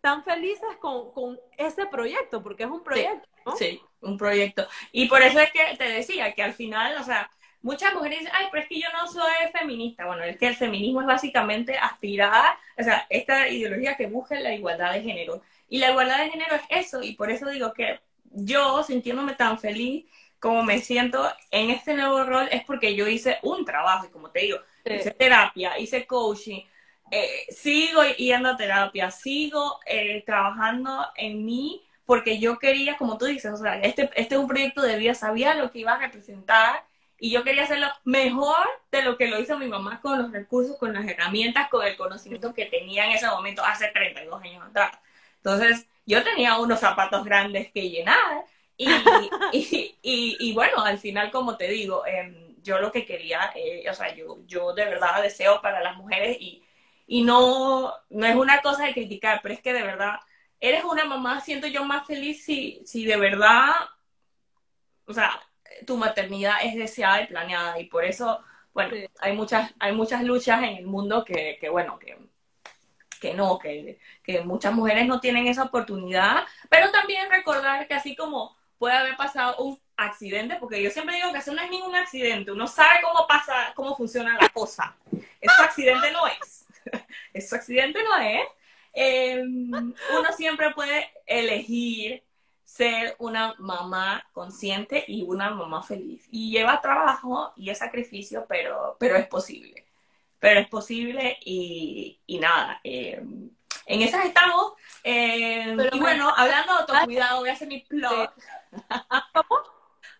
tan felices con, con, ese proyecto, porque es un proyecto, sí, ¿no? Sí, un proyecto. Y por eso es que te decía que al final, o sea, muchas mujeres dicen, ay, pero es que yo no soy feminista. Bueno, es que el feminismo es básicamente aspirar, o sea, esta ideología que busca la igualdad de género. Y la igualdad de género es eso, y por eso digo que yo, sintiéndome tan feliz como me siento en este nuevo rol, es porque yo hice un trabajo, y como te digo, hice terapia, hice coaching, eh, sigo yendo a terapia, sigo eh, trabajando en mí, porque yo quería, como tú dices, o sea, este, este es un proyecto de vida, sabía lo que iba a representar y yo quería hacerlo mejor de lo que lo hizo mi mamá con los recursos, con las herramientas, con el conocimiento que tenía en ese momento hace 32 años atrás. Entonces, yo tenía unos zapatos grandes que llenar y, y, y, bueno, al final, como te digo, em, yo lo que quería, eh, o sea, yo, yo de verdad deseo para las mujeres y, y no, no es una cosa de criticar, pero es que de verdad, eres una mamá, siento yo más feliz si, si de verdad, o sea, tu maternidad es deseada y planeada. Y por eso, bueno, hay muchas, hay muchas luchas en el mundo que, que bueno, que, que no, que, que muchas mujeres no tienen esa oportunidad, pero también recordar que así como puede haber pasado un accidente, porque yo siempre digo que eso no es ningún accidente, uno sabe cómo pasa, cómo funciona la cosa. Eso accidente no es. Eso accidente no es. Em, uno siempre puede elegir ser una mamá consciente y una mamá feliz. Y lleva trabajo y es sacrificio, pero, pero es posible. Pero es posible y, y nada. Em, en esas estamos. Em, y bueno, hablando de autocuidado, voy a hacer mi plot.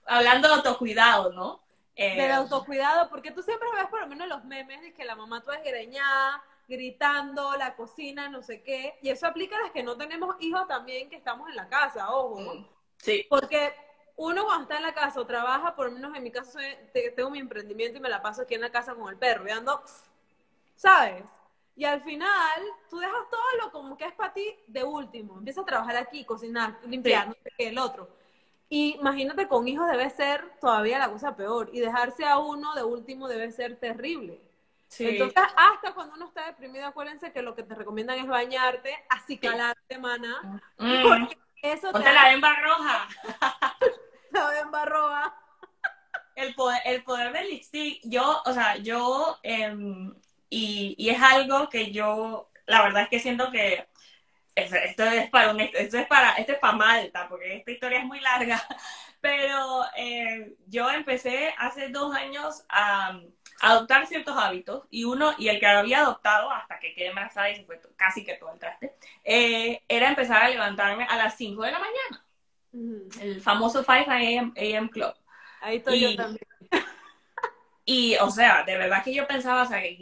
Hablando de autocuidado, ¿no? Del eh, autocuidado, porque tú siempre ves por lo menos los memes de que la mamá toda greñada, gritando, la cocina, no sé qué, y eso aplica a las que no tenemos hijos también que estamos en la casa, ojo. Mm, sí. Porque uno cuando está en la casa o trabaja, por lo menos en mi caso tengo mi emprendimiento y me la paso aquí en la casa con el perro, y ando, ¿sabes? Y al final, tú dejas todo lo como que es para ti de último. Empiezas a trabajar aquí, cocinar, limpiar, no sé qué, el otro. Y imagínate, con hijos debe ser todavía la cosa peor. Y dejarse a uno de último debe ser terrible. Entonces, hasta cuando uno está deprimido, acuérdense que lo que te recomiendan es bañarte, acicalarte, mana. Mm. Porque eso Ponte la bemba roja. la bemba roja. El poder, el poder del lipstick, yo, o sea, yo, em, y, y es algo que yo, la verdad es que siento que esto es para un, esto es para, esto es para Malta, porque esta historia es muy larga, pero eh, yo empecé hace dos años a, adoptar ciertos hábitos y uno, y el que había adoptado hasta que quedé embarazada y se fue casi que todo el traste, eh, era empezar a levantarme a las 5 de la mañana. El famoso 5 a.m. AM Club. Ahí estoy yo también. Y, o sea, de verdad que yo pensaba, o sea, que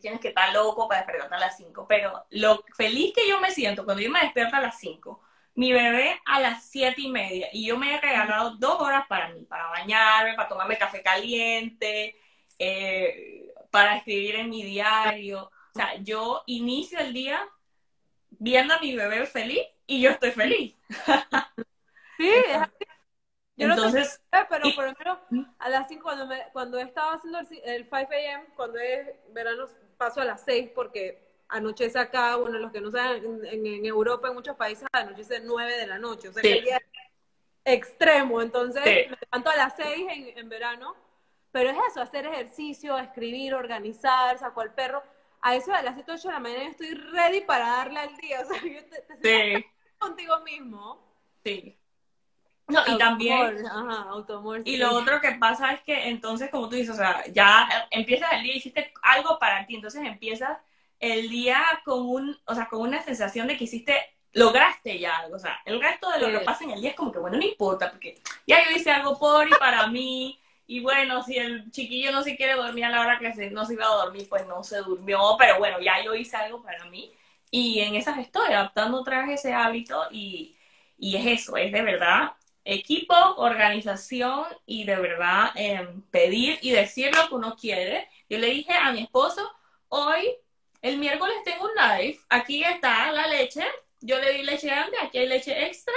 tienes que estar loco para despertarte a las 5, pero lo feliz que yo me siento cuando yo me despierto a las 5, mi bebé a las 7 y media, y yo me he regalado dos horas para mí, para bañarme, para tomarme café caliente, eh, para escribir en mi diario. O sea, yo inicio el día viendo a mi bebé feliz y yo estoy feliz. Sí, es así. Yo Entonces, no pero por lo menos a las 5 cuando, me, cuando estaba haciendo el, 5 a.m., cuando es verano, paso a las 6 porque anochece acá, bueno, los que no saben, en, Europa, en muchos países, anochece 9 de la noche, o sea, que el día extremo, entonces me levanto a las 6 en, en, verano, pero es eso, hacer ejercicio, escribir, organizar, saco al perro, a eso a las 7, 8 de la mañana estoy ready para darle al día, o sea, yo te, te sí. contigo mismo. Sí. No, y también. y lo otro que pasa es que entonces, como tú dices, o sea, ya empiezas el día, hiciste algo para ti, entonces empiezas el día con un, o sea, con una sensación de que hiciste, lograste ya algo, o sea, el resto de lo que pasa en el día es como que, bueno, no importa, porque ya yo hice algo por y para mí, y bueno, si el chiquillo no se quiere dormir a la hora que se, no se iba a dormir, pues no se durmió, pero bueno, ya yo hice algo para mí, y en esas estoy adaptando otra vez ese hábito, y, y es eso, es de verdad equipo, organización y de verdad em, pedir y decir lo que uno quiere. Yo le dije a mi esposo, hoy, el miércoles tengo un live, aquí está la leche, yo le di leche grande, aquí hay leche extra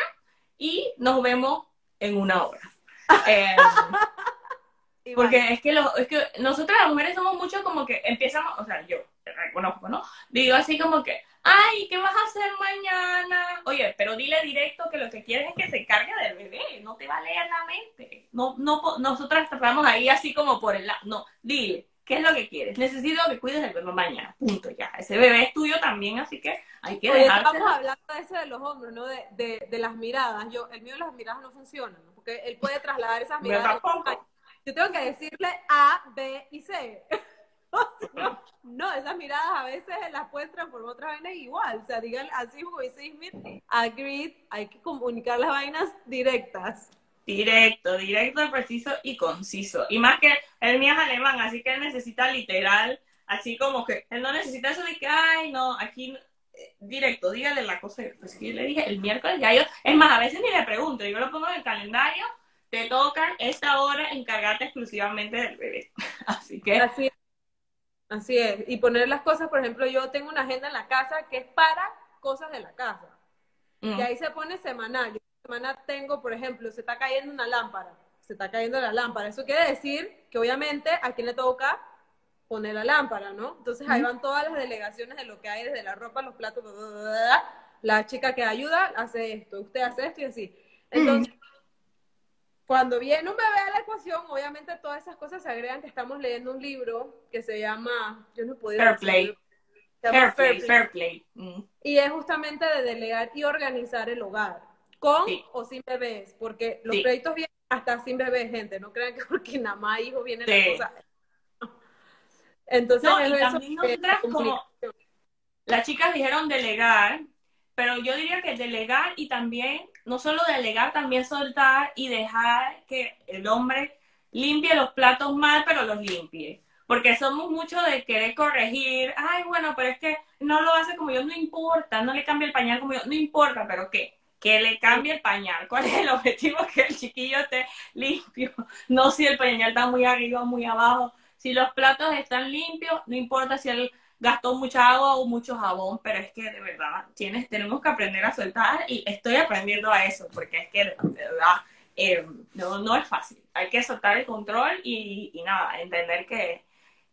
y nos vemos en una hora. Em, porque es que, lo, es que nosotras las mujeres somos mucho como que empezamos, o sea, yo reconozco, ¿no? Digo así como que, ay, ¿qué vas a hacer mañana? Oye, pero dile directo que lo que quieres es que se cargue del bebé, no te va a leer la mente. No, no, nosotras tratamos ahí así como por el lado, no, dile, ¿qué es lo que quieres? Necesito que cuides del bebé mañana, punto, ya. Ese bebé es tuyo también, así que hay que dejarlo. Estamos hablando de eso de los hombres, ¿no? De, de, de, las miradas. Yo, el mío de las miradas no funcionan, ¿no? porque él puede trasladar esas miradas. Yo tengo que decirle A, B y C. no, esas miradas a veces las pueden transformar otra vainas igual. O sea, digan así como dice Smith, agreed, hay que comunicar las vainas directas. Directo, directo, preciso y conciso. Y más que el mío es alemán, así que él necesita literal, así como que él no necesita eso de que, ay, no, aquí eh, directo, dígale la cosa. Pues que yo le dije el miércoles ya yo, es más, a veces ni le pregunto, yo lo pongo en el calendario, te toca esta hora encargarte exclusivamente del bebé. Así que. Así es. Así es. Y poner las cosas, por ejemplo, yo tengo una agenda en la casa que es para cosas de la casa. Y ahí se pone semanal. Yo semana tengo, por ejemplo, se está cayendo una lámpara, se está cayendo la lámpara. Eso quiere decir que obviamente a quién le toca poner la lámpara, ¿no? Entonces ahí van todas las delegaciones de lo que hay desde la ropa, los platos, la chica que ayuda hace esto, usted hace esto y así. Entonces, cuando viene un bebé a la ecuación, obviamente todas esas cosas se agregan que estamos leyendo un libro que se llama, yo no puedo Fair Play. Fair, Play, Fair Play. Mm. Y es justamente de delegar y organizar el hogar con o sin bebés, porque los proyectos vienen hasta sin bebés, gente, no crean que porque nada más hijo viene la cosa. Entonces, como las chicas dijeron delegar, pero yo diría que delegar y también, no solo delegar, también soltar y dejar que el hombre limpie los platos mal, pero los limpie. Porque somos mucho de querer corregir, ay, bueno, pero es que no lo hace como yo, no importa, no le cambia el pañal como yo, no importa, pero ¿qué? que le cambie el pañal. ¿Cuál es el objetivo? Que el chiquillo esté limpio. No si el pañal está muy arriba o muy abajo. Si los platos están limpios, no importa si él gastó mucha agua o mucho jabón, pero es que de verdad tienes, tenemos que aprender a soltar y estoy aprendiendo a eso, porque es que de verdad eh, no, no es fácil. Hay que soltar el control y, y nada, entender que,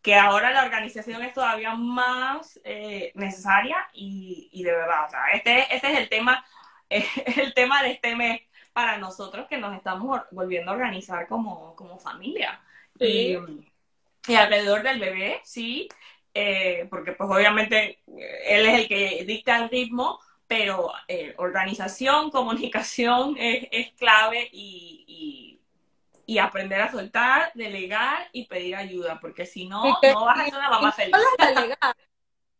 que ahora la organización es todavía más eh, necesaria y, y, de verdad, o sea, este, este es el tema el tema de este mes para nosotros que nos estamos volviendo a organizar como, como familia. Y, alrededor del bebé, sí, eh, porque pues obviamente eh, él es el que dicta el ritmo, pero eh, organización, comunicación es, clave y, y, aprender a soltar, delegar y pedir ayuda, porque si no, no vas a ser una mamá feliz.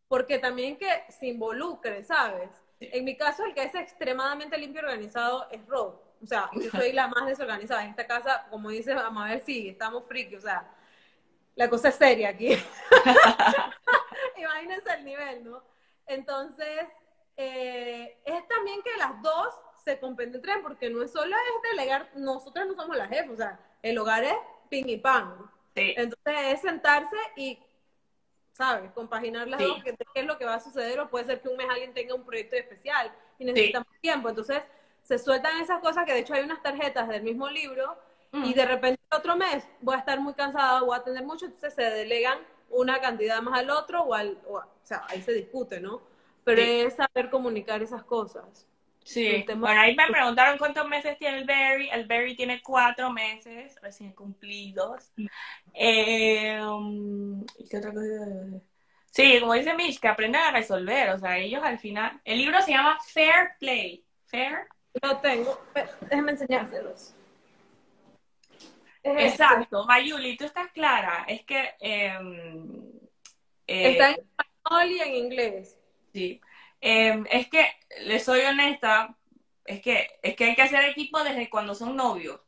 porque también que se involucre, ¿sabes? En mi caso, el que es extremadamente limpio y organizado es Rob. O sea, yo soy la más desorganizada. En esta casa, como dice ver sí, estamos friki. O sea, la cosa es seria aquí. Imagínense el nivel, ¿no? Entonces, eh, es también que las dos se compenetren, porque no es solo es delegar, nosotros no somos la jefa, o sea, el hogar es ping y pan. Entonces es sentarse y ¿sabes? Compaginar las dos, qué es lo que va a suceder, o puede ser que un mes alguien tenga un proyecto especial y necesita más tiempo. Entonces, se sueltan esas cosas que de hecho hay unas tarjetas del mismo libro y mm. de repente otro mes voy a estar muy cansada, voy a tener mucho, entonces se delegan una cantidad más al otro o al, o, sea, ahí se discute, ¿no? Pero es saber comunicar esas cosas. Sí, bueno, ahí me preguntaron cuántos meses tiene el Berry. El Berry tiene cuatro meses recién cumplidos. Eh, ¿Qué otra cosa? Sí, como dice Mitch, que aprendan a resolver. O sea, ellos al final. El libro se llama Fair Play. Fair. Lo tengo. Déjenme enseñárselos. Exacto. Mayuli, tú estás clara. Es que. Em, eh, Está en español y en inglés. Sí. Em, es que, le soy honesta, es que, es que hay que hacer equipo desde cuando son novios.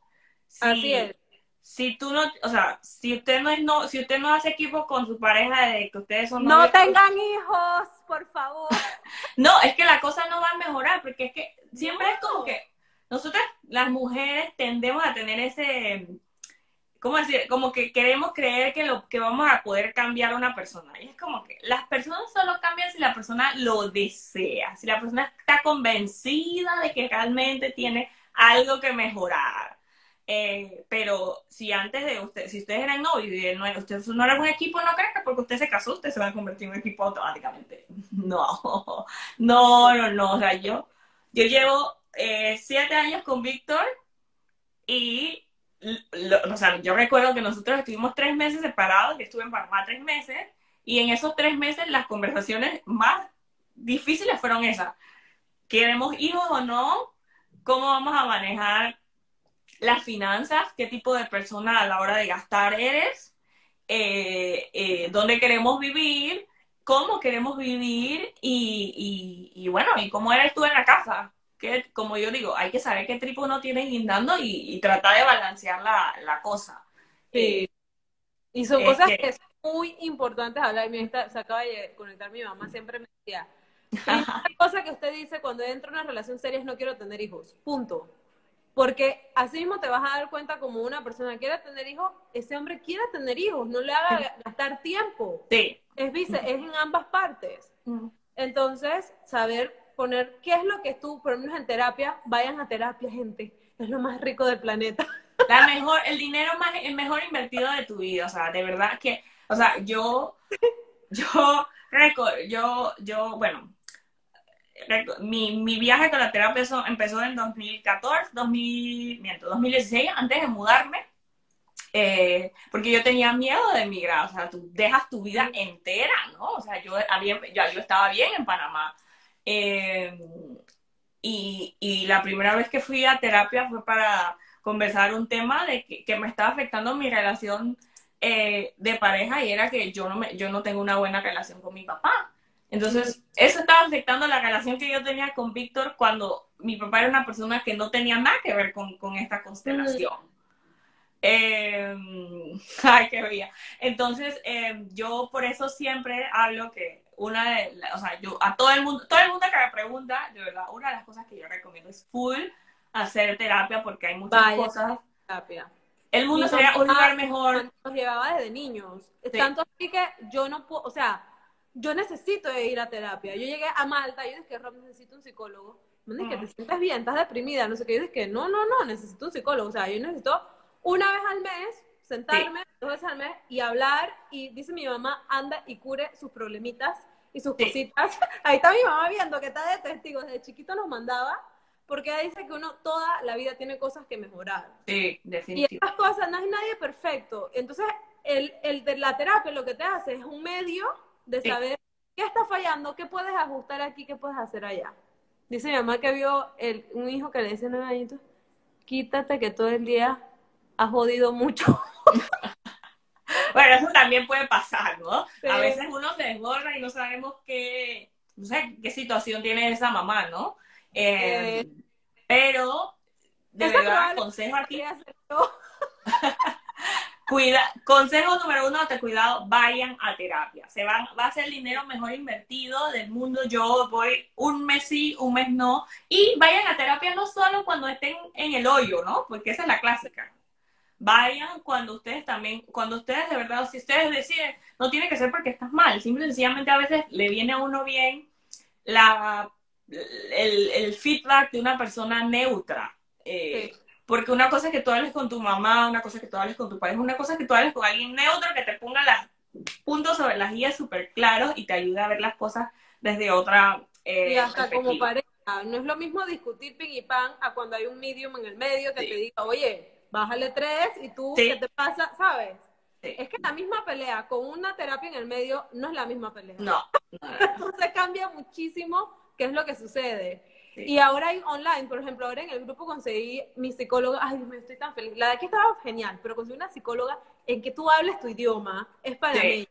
Así es. Si tú no, o sea, si usted no es no, si usted no hace equipo con su pareja de que ustedes son novios. No tengan hijos, por favor. no, es que la cosa no va a mejorar, porque es que siempre es como que nosotras, las mujeres, tendemos a tener ese Como que queremos creer que, lo, que vamos a poder cambiar a una persona. Y es como que las personas solo cambian si la persona lo desea, si la persona está convencida de que realmente tiene algo que mejorar. Eh, pero si antes de usted, si ustedes eran novios y no, usted no era un equipo, no crees que porque usted se casó, usted se va a convertir en un equipo automáticamente. No, no, no, no. O sea, yo, yo llevo eh, siete años con Víctor y o sea, yo recuerdo que nosotros estuvimos tres meses separados, yo estuve en Panamá tres meses, y en esos tres meses las conversaciones más difíciles fueron esas. ¿Queremos hijos o no? ¿Cómo vamos a manejar las finanzas? ¿Qué tipo de persona a la hora de gastar eres? eh, eh, dónde queremos vivir, cómo queremos vivir y, y, bueno, y cómo eres tú en la casa. Que, como yo digo, hay que saber qué tripo uno tiene guindando y, y tratar de balancear la, la cosa. Sí. Y son cosas que... son muy importantes hablar. Y se acaba de conectar mi mamá, siempre me decía, la cosa que usted dice cuando entra en una relación seria es no quiero tener hijos. Punto. Porque así mismo te vas a dar cuenta como una persona quiere tener hijos, ese hombre quiere tener hijos, no le haga gastar tiempo. Sí. Es, vice, es en ambas partes. Entonces, saber poner qué es lo que tú, por lo menos en terapia, vayan a terapia, gente. Es lo más rico del planeta. La mejor, el dinero más, el mejor invertido de tu vida, o sea, de verdad que, o sea, yo, yo, yo, yo, bueno, mi, mi viaje con la terapia empezó en 2014, 2000, 2016, antes de mudarme, eh, porque yo tenía miedo de emigrar, o sea, tú dejas tu vida entera, ¿no? O sea, yo, había, yo estaba bien en Panamá. Eh, y, y, la primera vez que fui a terapia fue para conversar un tema de que, me estaba afectando mi relación eh, de pareja y era que yo no, me, yo no tengo una buena relación con mi papá. Entonces, eso estaba afectando la relación que yo tenía con Víctor cuando mi papá era una persona que no tenía nada que ver con, con esta constelación. Eh, ay, qué bella. Entonces, eh, yo por eso siempre hablo que una de, o sea, yo a todo el mundo, todo el mundo que me pregunta, de verdad, una de las cosas que yo recomiendo es full hacer terapia porque hay muchas cosas. Terapia. El mundo sería un lugar mejor. Nos llevaba desde niños. Tanto así que yo no puedo, o sea, yo necesito ir a terapia. Yo llegué a Malta y yo dije, Rob, necesito un psicólogo. Me dije, te sientes bien, estás deprimida, no sé qué. Yo dije, no, no, no, necesito un psicólogo. O sea, yo necesito una vez al mes sentarme, dos veces al mes y hablar. Y dice mi mamá, anda y cure sus problemitas y sus cositas. Ahí está mi mamá viendo que está de testigo. Desde chiquito nos mandaba porque ella dice que uno toda la vida tiene cosas que mejorar. Sí, definitivamente. Y estas cosas, no hay nadie perfecto. Entonces, el, el de la terapia lo que te hace es un medio de saber qué está fallando, qué puedes ajustar aquí, qué puedes hacer allá. Dice mi mamá que vio el, un hijo que le dice nueve añitos, quítate que todo el día has jodido mucho. bueno, eso también puede pasar, ¿no? A veces uno se desborda y no sabemos qué, no sé, qué situación tiene esa mamá, ¿no? Eh, eh, pero, de verdad, consejo aquí. Cuida, consejo número uno de cuidado, vayan a terapia. Se van, va a ser el dinero mejor invertido del mundo. Yo voy un mes sí, un mes no. Y vayan a terapia no solo cuando estén en el hoyo, ¿no? Porque esa es la clásica. Vayan cuando ustedes también, cuando ustedes de verdad, si ustedes deciden, no tiene que ser porque estás mal, simple sencillamente a veces le viene a uno bien la, el, el feedback de una persona neutra. Eh, porque una cosa es que tú hables con tu mamá, una cosa es que tú hables con tu pareja, una cosa es que tú hables con alguien neutro que te ponga los puntos sobre las guías súper claros y te ayude a ver las cosas desde otra. Eh, y hasta como pareja, no es lo mismo discutir ping y pan a cuando hay un medium en el medio que te diga, oye, bájale tres y tú, ¿qué te pasa? ¿Sabes? Es que la misma pelea con una terapia en el medio no es la misma pelea. No. Entonces cambia muchísimo qué es lo que sucede. Y ahora hay online, por ejemplo, ahora en el grupo conseguí mi psicóloga, ay, me estoy tan feliz. La de aquí estaba genial, pero conseguí una psicóloga en que tú hables tu idioma, es para Sí.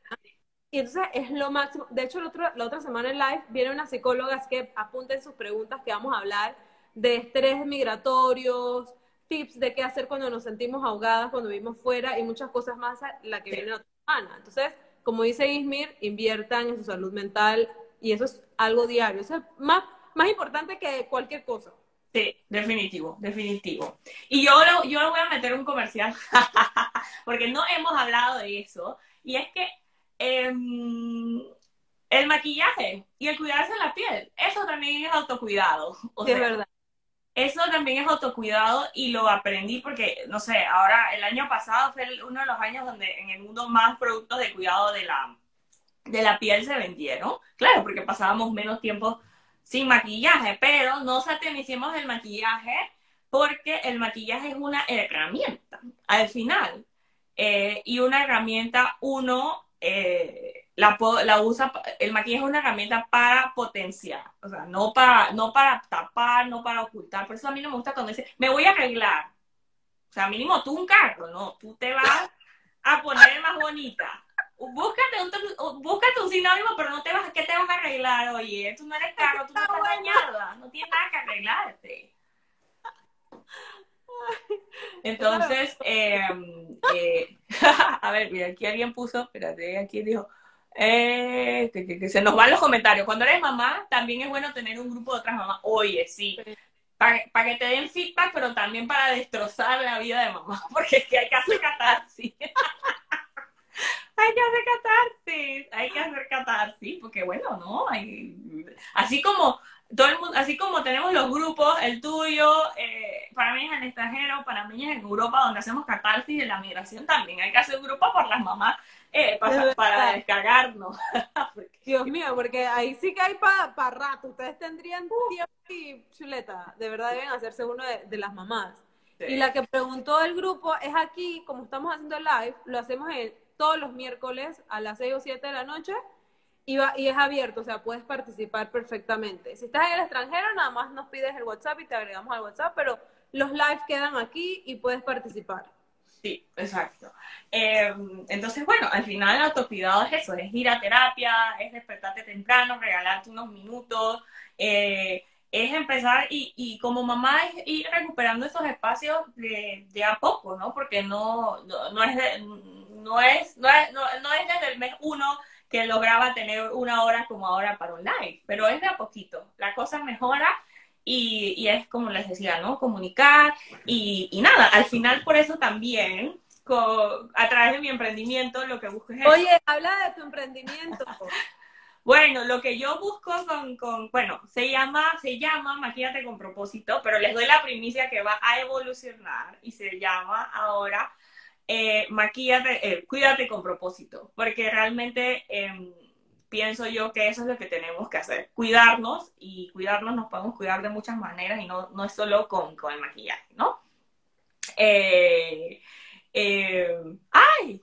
Y entonces es lo máximo. De hecho, la otra semana en live viene una psicóloga, que apunten sus preguntas que vamos a hablar de estrés migratorios, tips de qué hacer cuando nos sentimos ahogadas, cuando vivimos fuera y muchas cosas más, la que viene la otra semana. Entonces, como dice Ismir, inviertan en su salud mental y eso es algo diario. Eso es más más importante que cualquier cosa. Sí, definitivo, definitivo. Y yo, yo voy a meter un comercial, porque no hemos hablado de eso, y es que em, el maquillaje y el cuidarse la piel, eso también es autocuidado. O es verdad. Eso también es autocuidado y lo aprendí porque, no sé, ahora el año pasado fue uno de los años donde en el mundo más productos de cuidado de la, de la piel se vendieron. Claro, porque pasábamos menos tiempo sin maquillaje, pero no satanicemos el maquillaje porque el maquillaje es una herramienta al final. Eh, y una herramienta, uno eh, la, la, usa, el maquillaje es una herramienta para potenciar, o sea, no para, no para tapar, no para ocultar. Por eso a mí no me gusta cuando dice, me voy a arreglar. O sea, mínimo tú un carro, ¿no? Tú te vas a poner más bonita. Búscate un, búscate un sinónimo, pero no te vas, ¿qué te vas a arreglar? Oye, tú no eres caro, tú no estás dañada, no tienes nada que arreglarte. Entonces, em, eh, a ver, mira, aquí alguien puso, espérate, aquí dijo, eh, que, se nos van los comentarios. Cuando eres mamá, también es bueno tener un grupo de otras mamás. Oye, sí. Para, que te den feedback, pero también para destrozar la vida de mamá, porque es que hay que hacer catarsis. hay que hacer catarsis, hay que hacer catarsis, porque bueno, ¿no? Hay, así como todo el mundo, así como tenemos los grupos, el tuyo, eh, para mí es en el extranjero, para mí es en Europa, donde hacemos catarsis de la migración también. Hay que hacer un grupo por las mamás eh, para, descargarnos. Dios mío, porque ahí sí que hay para rato. Ustedes tendrían tiempo y chuleta. De verdad deben hacerse uno de, las mamás. Y la que preguntó el grupo es aquí, como estamos haciendo live, lo hacemos todos los miércoles a las 6 o 7 de la noche y, y es abierto, o sea, puedes participar perfectamente. Si estás en el extranjero, nada más nos pides el WhatsApp y te agregamos al WhatsApp, pero los lives quedan aquí y puedes participar. Sí, exacto. Em, entonces, bueno, al final el autocuidado es eso, es ir a terapia, es despertarte temprano, regalarte unos minutos, eh, es empezar y, y, como mamá es ir recuperando esos espacios de, de a poco, ¿no? Porque no, no, no es, no, es, no, es, no es desde el mes uno que lograba tener una hora como ahora para un live, pero es de a poquito. La cosa mejora y, y es como les decía, ¿no? Comunicar y, y, nada, al final por eso también, a través de mi emprendimiento, lo que busco es... Oye, habla de tu emprendimiento. Bueno, lo que yo busco con, con, bueno, se llama, se llama Maquillate con propósito, pero les doy la primicia que va a evolucionar y se llama ahora eh, maquillate, eh, cuídate con propósito, porque realmente em, pienso yo que eso es lo que tenemos que hacer, cuidarnos y cuidarnos nos podemos cuidar de muchas maneras y no, no es solo con, con el maquillaje, ¿no? Eh, eh, ay,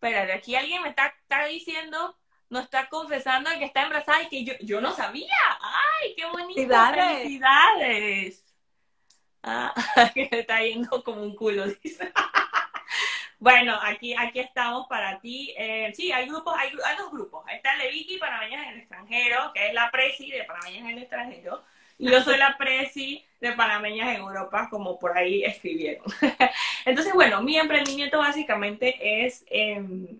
de aquí alguien me está, está diciendo nos está confesando que está embarazada y que yo, yo no sabía. ¡Ay, qué bonito! ¡Felicidades! ¡Felicidades! Ah, que está yendo como un culo, dice. Bueno, aquí, aquí estamos para ti. Eh, sí, hay grupos, hay, hay, dos grupos. Está el de Vicky Panameñas en el extranjero, que es la Presi de Panameñas en el extranjero. Y yo soy la Presi de Panameñas en Europa, como por ahí escribieron. Entonces, bueno, mi emprendimiento básicamente es, em,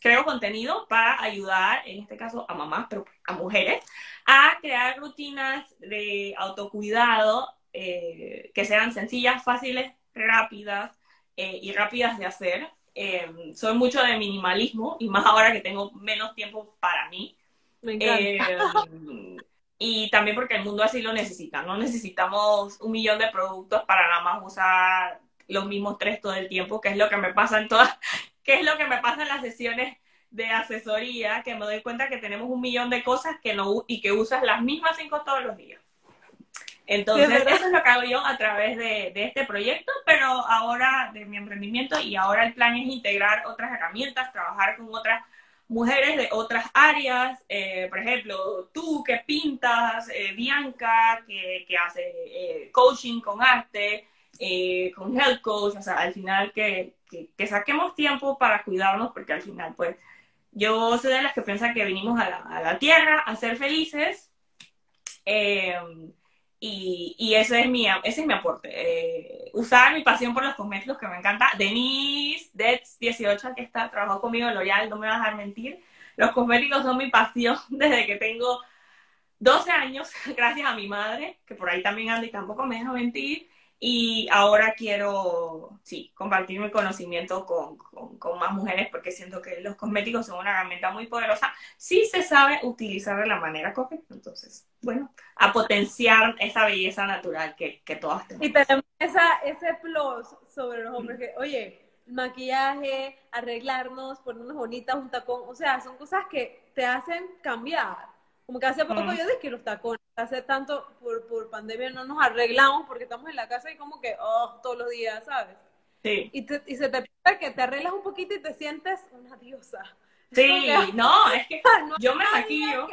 creo contenido para ayudar, en este caso a mamás, pero a mujeres, a crear rutinas de autocuidado eh, que sean sencillas, fáciles, rápidas, eh, y rápidas de hacer. Eh, soy mucho de minimalismo y más ahora que tengo menos tiempo para mí. Eh, y también porque el mundo así lo necesita. No necesitamos un millón de productos para nada más usar los mismos tres todo el tiempo, que es lo que me pasa en todas, que es lo que me pasa en las sesiones de asesoría, que me doy cuenta que tenemos un millón de cosas que no y que usas las mismas cinco todos los días. Entonces, eso es lo que hago yo a través de, este proyecto, pero ahora de mi emprendimiento y ahora el plan es integrar otras herramientas, trabajar con otras mujeres de otras áreas, eh, por ejemplo, tú que pintas, eh, Bianca que, hace eh, coaching con arte, con health coach, o sea, al final que, saquemos tiempo para cuidarnos, porque al final, pues, yo soy de las que piensan que vinimos a la, a la tierra a ser felices. Y, ese, es mi, ese es mi aporte. Eh, usar mi pasión por los cosméticos, que me encanta. Denise, Dets18, que está, trabajó conmigo en L'Oreal, no me vas a dejar mentir. Los cosméticos son mi pasión desde que tengo 12 años, gracias a mi madre, que por ahí también anda y tampoco me deja mentir. Y ahora quiero, sí, compartir mi conocimiento con, con, más mujeres porque siento que los cosméticos son una herramienta muy poderosa si se sabe utilizar de la manera correcta. Entonces, bueno, a potenciar esa belleza natural que, que todas tenemos. Y tenemos esa, ese plus sobre los hombres que, oye, maquillaje, arreglarnos, ponernos bonitas, un tacón, o sea, son cosas que te hacen cambiar. Como que hace poco yo dije que los tacones, hace tanto por, por pandemia no nos arreglamos porque estamos en la casa y como que, oh, todos los días, ¿sabes? Sí. Y, y se te pide que te arreglas un poquito y te sientes una diosa. Sí, no, es que yo me maquillo.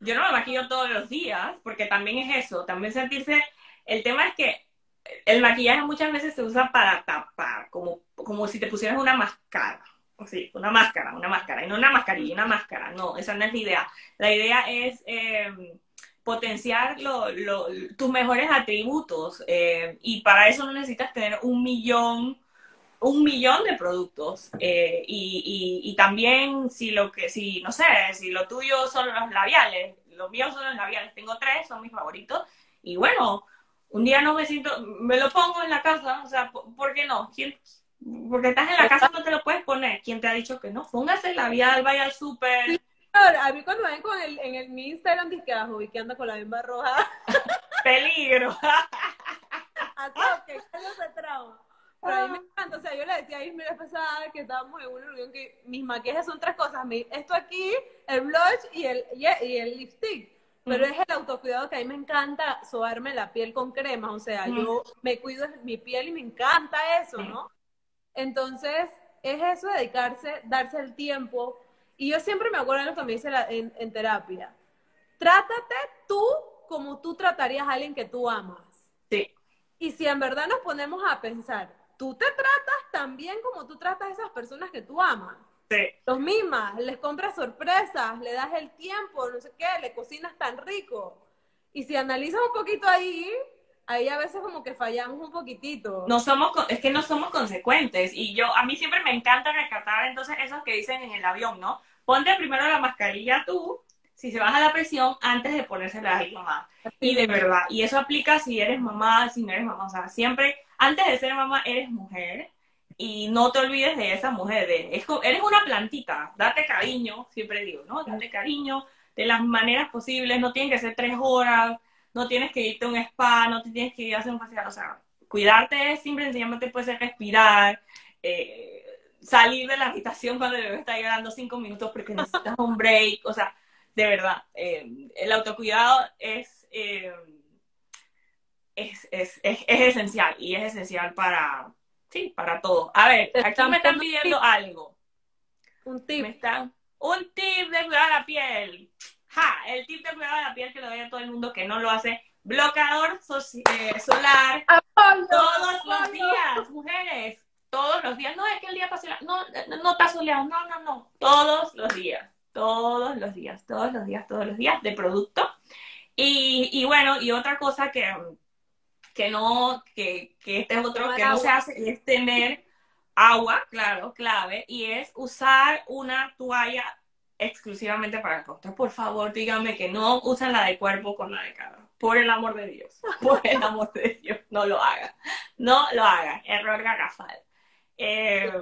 Yo no me maquillo todos los días porque también es eso, también sentirse, el tema es que el maquillaje muchas veces se usa para tapar, como, como si te pusieras una máscara. Sí, una máscara, una máscara, y no una mascarilla, una máscara. No, esa no es la idea. La idea es eh, potenciar tus mejores atributos eh, y para eso no necesitas tener un millón un millón de productos eh, y, y, también si lo que si no sé si lo tuyo son los labiales los míos son los labiales tengo tres son mis favoritos y bueno un día no me siento me lo pongo en la casa o sea por qué no ¿Quién, porque estás en la casa no te lo puedes poner. ¿Quién te ha dicho que no? Póngase el labial, vaya al súper. a mí cuando ven con el, en el, mi Instagram dice que que anda con la bimba roja. Peligro. Así que no se trauma. Pero a mí me encanta, o sea, yo le decía a Ismi la pasada que estábamos en una reunión que mis maquillajes son tres cosas, esto aquí, el blush y el, y el lipstick. Pero es el autocuidado que a mí me encanta sobarme la piel con crema, o sea, yo me cuido mi piel y me encanta eso, ¿no? Entonces, es eso, dedicarse, darse el tiempo. Y yo siempre me acuerdo de lo que me dice en, terapia. Trátate tú como tú tratarías a alguien que tú amas. Sí. Y si en verdad nos ponemos a pensar, tú te tratas también como tú tratas a esas personas que tú amas. Sí. Los mismas, les compras sorpresas, le das el tiempo, no sé qué, le cocinas tan rico. Y si analizas un poquito ahí, ahí a veces como que fallamos un poquitito. No somos, es que no somos consecuentes. Y yo, a mí siempre me encanta rescatar entonces esos que dicen en el avión, ¿no? Ponte primero la mascarilla tú, si se baja la presión, antes de ponérsela a alguien más. Y de verdad, y eso aplica si eres mamá, si no eres mamá. O sea, siempre, antes de ser mamá, eres mujer. Y no te olvides de esa mujer. eres una plantita. Date cariño, siempre digo, ¿no? Date cariño de las maneras posibles. No tienen que ser tres horas no tienes que irte a un spa, no te tienes que ir a hacer un facial, o sea, cuidarte es simple, sencillamente puede ser respirar, eh, salir de la habitación cuando el bebé está llorando cinco minutos porque necesitas un break, o sea, de verdad, eh, el autocuidado es, eh, es, es, es, esencial y es esencial para, sí, para todo. A ver, aquí me están pidiendo algo. Un tip. Me están, un tip de cuidar la piel. Ja, el tip de cuidado de la piel que lo doy a todo el mundo que no lo hace. Bloqueador eh, solar todos los días, mujeres. Todos los días. No es que el día pase, no, no, está soleado. No, no, no. Todos los días. Todos los días. Todos los días, todos los días de producto. Y, y bueno, y otra cosa que, que no, que, que este es otro que no se hace, es tener agua, claro, clave, y es usar una toalla exclusivamente para el Por favor, díganme que no usan la de cuerpo con la de cara. Por el amor de Dios. Por el amor de Dios. No lo hagan. No lo hagan. Error garrafal. Eh,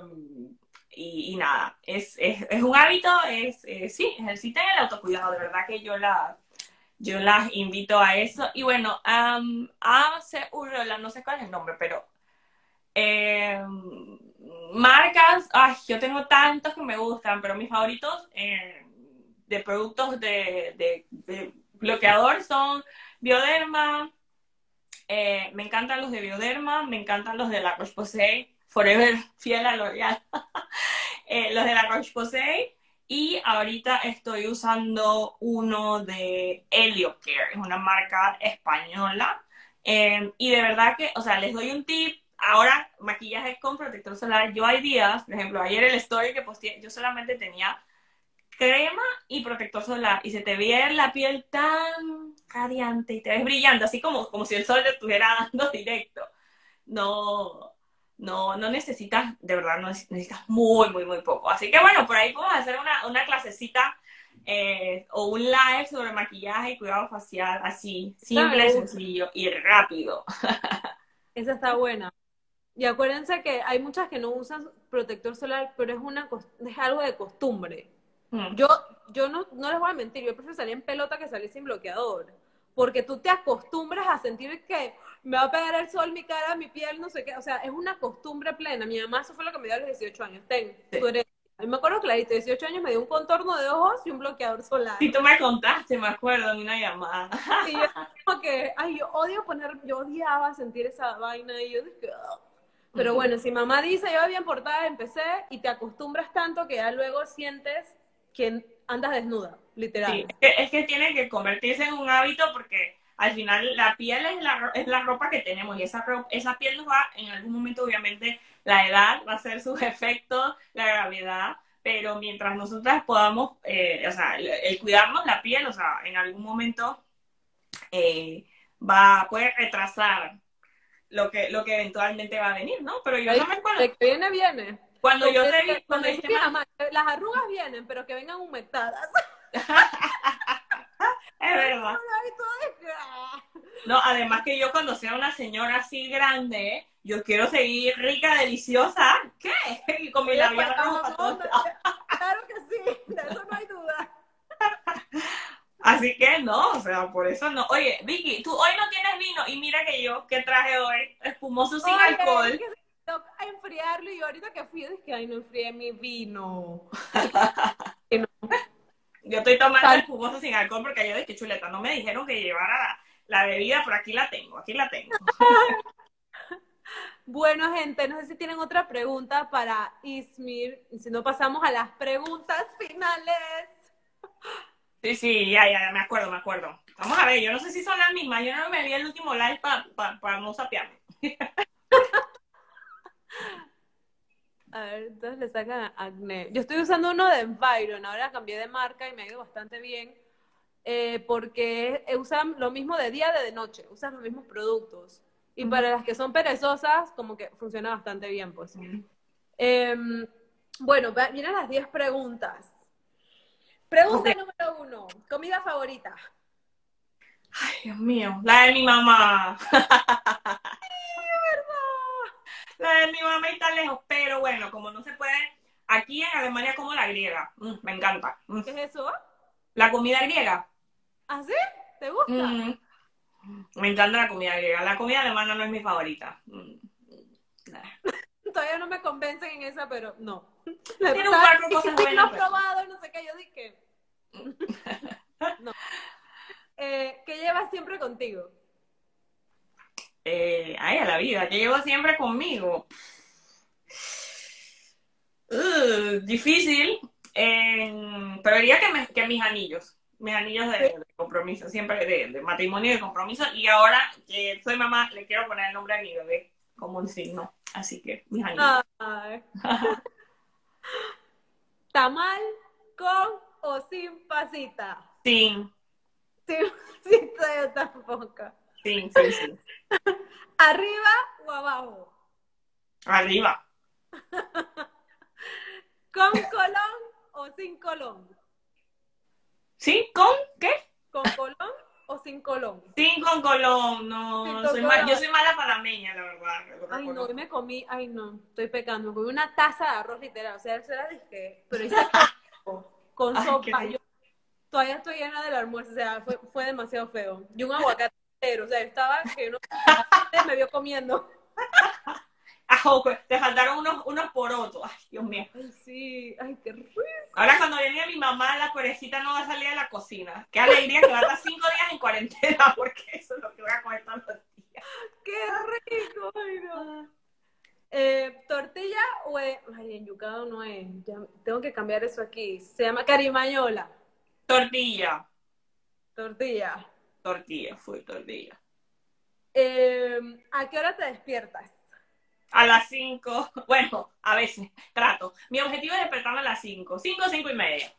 y, nada, es, es, es, un hábito, es, sí, ejerciten el autocuidado. De verdad que yo la, yo las invito a eso. Y bueno, um, hace no sé cuál es el nombre, pero eh, marcas, ay, yo tengo tantos que me gustan, pero mis favoritos eh, de productos de, bloqueador son Bioderma, eh, me encantan los de Bioderma, me encantan los de la Roche-Posay, Forever fiel a L'Oreal, eh, los de la Roche-Posay, y ahorita estoy usando uno de HelioCare, es una marca española, y de verdad que, o sea, les doy un tip, ahora maquillaje con protector solar, yo hay días, por ejemplo, ayer el story que posteé, yo solamente tenía crema y protector solar y se te ve la piel tan radiante y te ves brillante, así como, como si el sol te estuviera dando directo. No, no, no necesitas, de verdad, no necesitas muy, muy, muy poco. Así que bueno, por ahí podemos hacer una, una clasecita eh, o un live sobre maquillaje y cuidado facial, así, simple, sencillo y rápido. Esa está buena. Y acuérdense que hay muchas que no usan protector solar, pero es, una, es algo de costumbre. Mm. Yo, yo no, no les voy a mentir, yo prefiero salir en pelota que salir sin bloqueador. Porque tú te acostumbras a sentir que me va a pegar el sol, mi cara, mi piel, no sé qué. O sea, es una costumbre plena. Mi mamá, eso fue lo que me dio a los 18 años. Ten, tú eres a mí me acuerdo clarito, 18 años me dio un contorno de ojos y un bloqueador solar. Y tú me contaste, me acuerdo, en una llamada. Y yo como que, ay, yo odio poner, yo odiaba sentir esa vaina y yo dije, pero bueno, si mamá dice, yo bien portada, empecé y te acostumbras tanto que ya luego sientes que andas desnuda, literal. Sí, es que, tiene que convertirse en un hábito porque al final la piel es la, es la ropa que tenemos y esa, esa piel nos va, en algún momento obviamente la edad va a hacer sus efectos, la gravedad, pero mientras nosotras podamos, eh, o sea, el, cuidarnos la piel, o sea, en algún momento eh, va, puede retrasar lo que, lo que eventualmente va a venir, ¿no? Pero yo no me acuerdo. que viene, viene. Cuando yo te vi, cuando las arrugas vienen, pero que vengan humectadas. es verdad. No, además que yo cuando sea una señora así grande, yo quiero seguir rica, deliciosa. ¿Qué? Y con mi labial rojo Claro que sí, de eso no hay duda. Así que no, o sea, por eso no. Oye, Vicky, tú hoy no tienes vino y mira que yo, ¿qué traje hoy? Espumoso sin alcohol. a enfriarlo y ahorita que fui, dije, ay, no enfrié mi vino. Yo estoy tomando el espumoso sin alcohol porque yo dije, chuleta, no me dijeron que llevara la, la bebida, pero aquí la tengo, aquí la tengo. Bueno, gente, no sé si tienen otra pregunta para Ismir. Si no, pasamos a las preguntas finales. Sí, sí, ya, ya, me acuerdo, me acuerdo. Vamos a ver, yo no sé si son las mismas. Yo no me vi el último live para no sapearme. a ver, entonces le sacan acné. Yo estoy usando uno de Environ, ahora cambié de marca y me ha ido bastante bien. Eh, porque usan lo mismo de día de de noche, usan los mismos productos. Y para las que son perezosas, como que funciona bastante bien, pues. Em, bueno, vienen las 10 preguntas. Pregunta número uno. Comida favorita. Ay, Dios mío. La de mi mamá. sí, verdad. La de mi mamá está lejos, pero bueno, como no se puede, aquí en Alemania como la griega. Mm, me encanta. Mm. ¿Qué es eso? La comida griega. ¿Ah, sí? ¿Te gusta? Mm. Me encanta la comida griega. La comida alemana no es mi favorita. Todavía no me convencen en esa, pero no. Tiene un par de cosas buenas. No he probado, no sé qué, yo dije. no. Eh, ¿Qué llevas siempre contigo? Eh, ay, a la vida, ¿qué llevo siempre conmigo? Uh, difícil, pero diría que, que, mis anillos, mis anillos de, compromiso, siempre de, de, matrimonio y de compromiso. Y ahora que soy mamá, le quiero poner el nombre a mi bebé como un signo. Así que, mis anillos. ¿Tamal con o sin pasita? Sin. Sin, sin tampoco. Sin, sí, sí. ¿Arriba o abajo? Arriba. ¿Con colón o sin colón? ¿Sí? ¿Con qué? ¿Con colón o sin colón? Sin con colón, no. soy yo soy mala panameña, la verdad. Ay, no, yo me comí, ay, no, estoy pecando. Me comí una taza de arroz literal, o sea, se la dije, pero hice con sopa. Yo todavía estoy llena del almuerzo, o sea, fue, fue demasiado feo. Y un aguacate o sea, estaba que no me vio comiendo. Te faltaron unos, unos porotos. Ay, Dios mío. Ay, sí, ay, qué rico. Ahora cuando viene mi mamá, la pobrecita no va a salir de la cocina. Qué alegría que va a estar cinco días en cuarentena, porque eso es lo que voy a comer todos los días. Qué rico, ay, no. Eh, tortilla o ay, en yucado no es. tengo que cambiar eso aquí. Se llama carimañola. Tortilla. Tortilla. Tortilla, fue tortilla. Eh, ¿A qué hora te despiertas? A las 5. Bueno, a veces trato. Mi objetivo es despertarme a las 5. 5, 5 y media.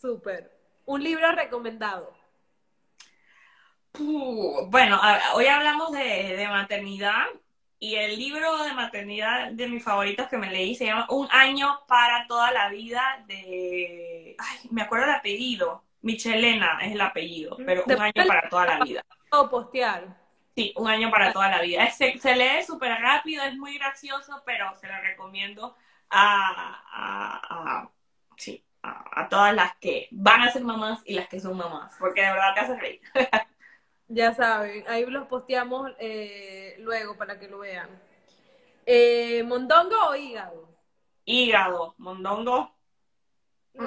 Súper. ¿Un libro recomendado? bueno, hoy hablamos de, de, maternidad y el libro de maternidad de mis favoritos que me leí se llama Un año para toda la vida de... Ay, me acuerdo el apellido. Michelena es el apellido, pero un año para toda la vida. O postear. Sí, un año para toda la vida. Se, se lee súper rápido, es muy gracioso, pero se lo recomiendo a, a, a sí, a, todas las que van a ser mamás y las que son mamás, porque de verdad te hace reír. ya saben, ahí los posteamos eh, luego para que lo vean. Eh, ¿Mondongo o hígado? Hígado, mondongo.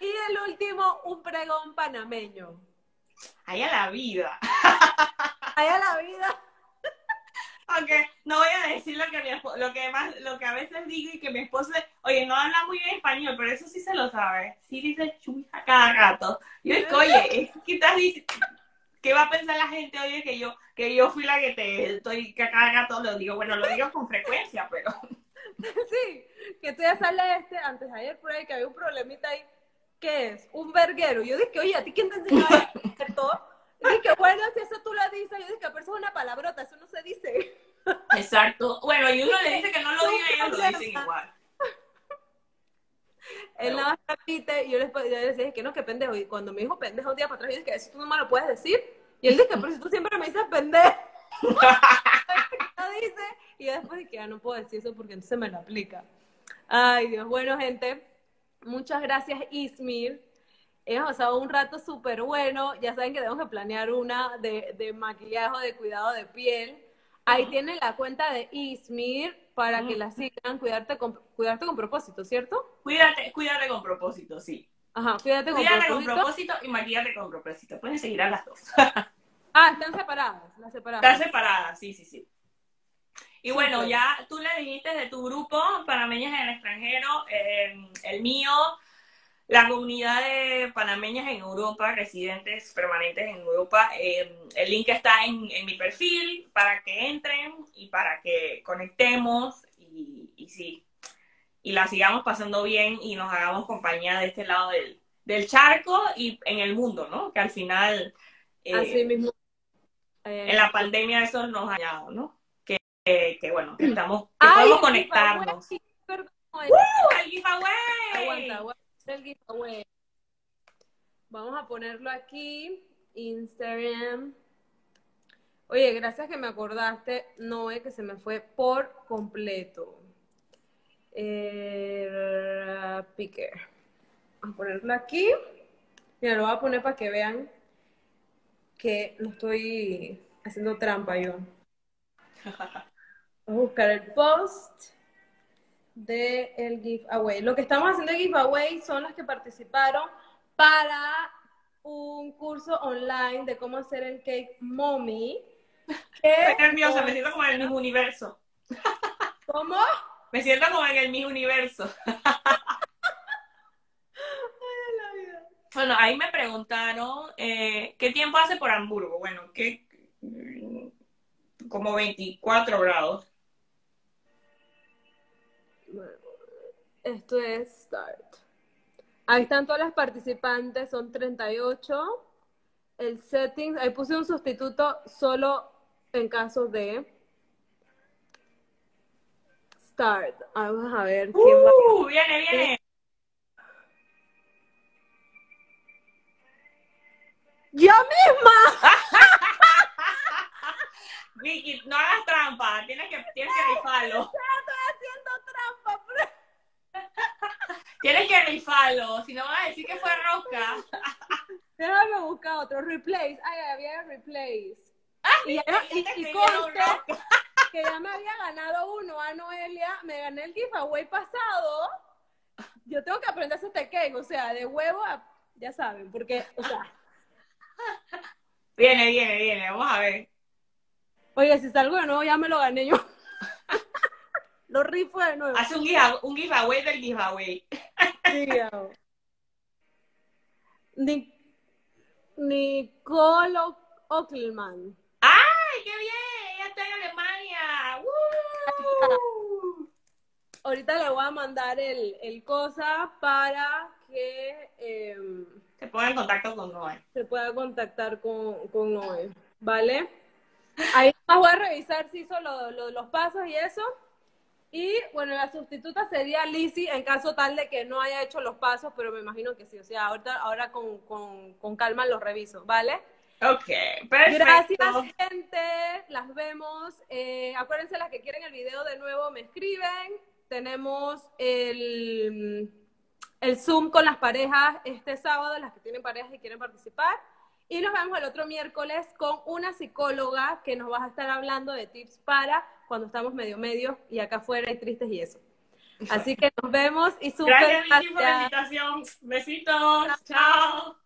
y el último, un pregón panameño. Ahí a la vida. Ahí a la vida. Aunque no voy a decir lo que, mi lo que más, lo que a veces digo y que mi esposa, oye, no habla muy bien español, pero eso sí se lo sabe. Sí dice chuja cada rato. Yo digo, oye, ¿qué estás diciendo? ¿Qué va a pensar la gente, oye, que yo, que yo fui la que te estoy, que cada rato lo digo? Bueno, lo digo con frecuencia, pero. Sí, que tú ya sale este, antes de ayer por ahí, que había un problemita ahí. ¿Qué es? Un verguero. Yo dije, oye, ¿a ti quién te enseñó? Y dije, bueno, si eso tú lo dices, yo dije, pero eso es una palabrota, eso no se dice. Exacto. Bueno, y uno le dice que no lo diga y ellos lo dicen igual. Él nada más repite, y yo les, yo les dije que no, que pendejo. Y cuando me dijo pendejo un día para atrás, yo dije, eso tú no me lo puedes decir. Y él dice, pero si tú siempre me dices pendejo. lo dice, y yo después dije, ya no puedo decir eso porque entonces me lo aplica. Ay, Dios. Bueno, gente, muchas gracias, Ismir. Hemos pasado un rato súper bueno. Ya saben que tenemos que planear una de, de maquillaje o de cuidado de piel. Ahí tienen la cuenta de Ismir para que la sigan. Cuidarte con, cuidarte con propósito, ¿cierto? Cuídate, cuídate con propósito, sí. Ajá, cuídate con Cuídate con propósito. propósito y maquillate con propósito. Pueden seguir a las dos. Ah, están separadas, las separadas. Están separadas, sí, sí, sí. Y bueno, ya tú le dijiste de tu grupo, panameñas en el extranjero, eh, el mío, la comunidad de panameñas en Europa, residentes permanentes en Europa. eh, el link está en, en mi perfil para que entren y para que conectemos y, y sí, y la sigamos pasando bien y nos hagamos compañía de este lado del, del charco y en el mundo, ¿no? Que al final... eh, Así mismo. Eh, en la pandemia eso nos ha ayudado, ¿no? Que, bueno, que estamos, que ay, podemos conectarnos. giveaway, perdón, ¡Uh, el giveaway! Aguanta, aguanta el giveaway. Vamos a ponerlo aquí. Instagram. Oye, gracias que me acordaste, Noé, que se me fue por completo. Eh, picker. Vamos a ponerlo aquí. Mira, lo voy a poner para que vean que no estoy haciendo trampa yo. Vamos a buscar el post de el giveaway. Lo que estamos haciendo de giveaway son las que participaron para un curso online de cómo hacer el cake mommy. Estoy nerviosa, me siento como en el mismo universo. ¿Cómo? Me siento como en el mismo universo. Bueno, ahí me preguntaron, eh, ¿qué tiempo hace por Hamburgo? Bueno, que como 24 grados. Esto es Start. Ahí están todas las participantes, son 38. El settings, ahí puse un sustituto solo en caso de Start. Ah, Vamos a ver quién va. ¡Uh! Viene, viene. ¡Yo misma! Vicky, no hagas trampa, tienes que, tienes que rifarlo. Estoy haciendo trampa. pero- Tienes que rifarlo, si no vas a decir que fue rosca. Déjame buscar otro. Replace. Ay, había replace. y, ya- y, dijiste y que ya me había ganado uno a Noelia. Me gané el giveaway pasado. Yo tengo que aprender a hacer este cake. O sea, de huevo a... Ya saben, porque, o sea... Viene, viene, viene, vamos a ver. Oye, si salgo de nuevo ya me lo gané yo. Lo rifo de nuevo. Hace un, giveaway, un giveaway del giveaway. Nicole Ockelman. ¡Ay, qué bien! Ella está en Alemania. ¡Woo! Ahorita le voy a mandar el, el cosa para que em, Se pone en contacto con Noé. se pueda contactar con, con Noé. ¿Vale? Ahí más voy a revisar si hizo lo- lo- los pasos y eso. Y bueno, la sustituta sería Lizzie en caso tal de que no haya hecho los pasos, pero me imagino que sí. O sea, ahorita, ahora con, con, con calma los reviso, ¿vale? Ok, perfecto. Gracias, gente. Las vemos. Eh, acuérdense, las que quieren el video de nuevo, me escriben. Tenemos el, el Zoom con las parejas este sábado, las que tienen parejas y quieren participar. Y nos vemos el otro miércoles con una psicóloga que nos va a estar hablando de tips para cuando estamos medio medio y acá afuera hay tristes y eso. Así que nos vemos y súper Gracias, Vicky, por la gracias. invitación. Besitos. Chao.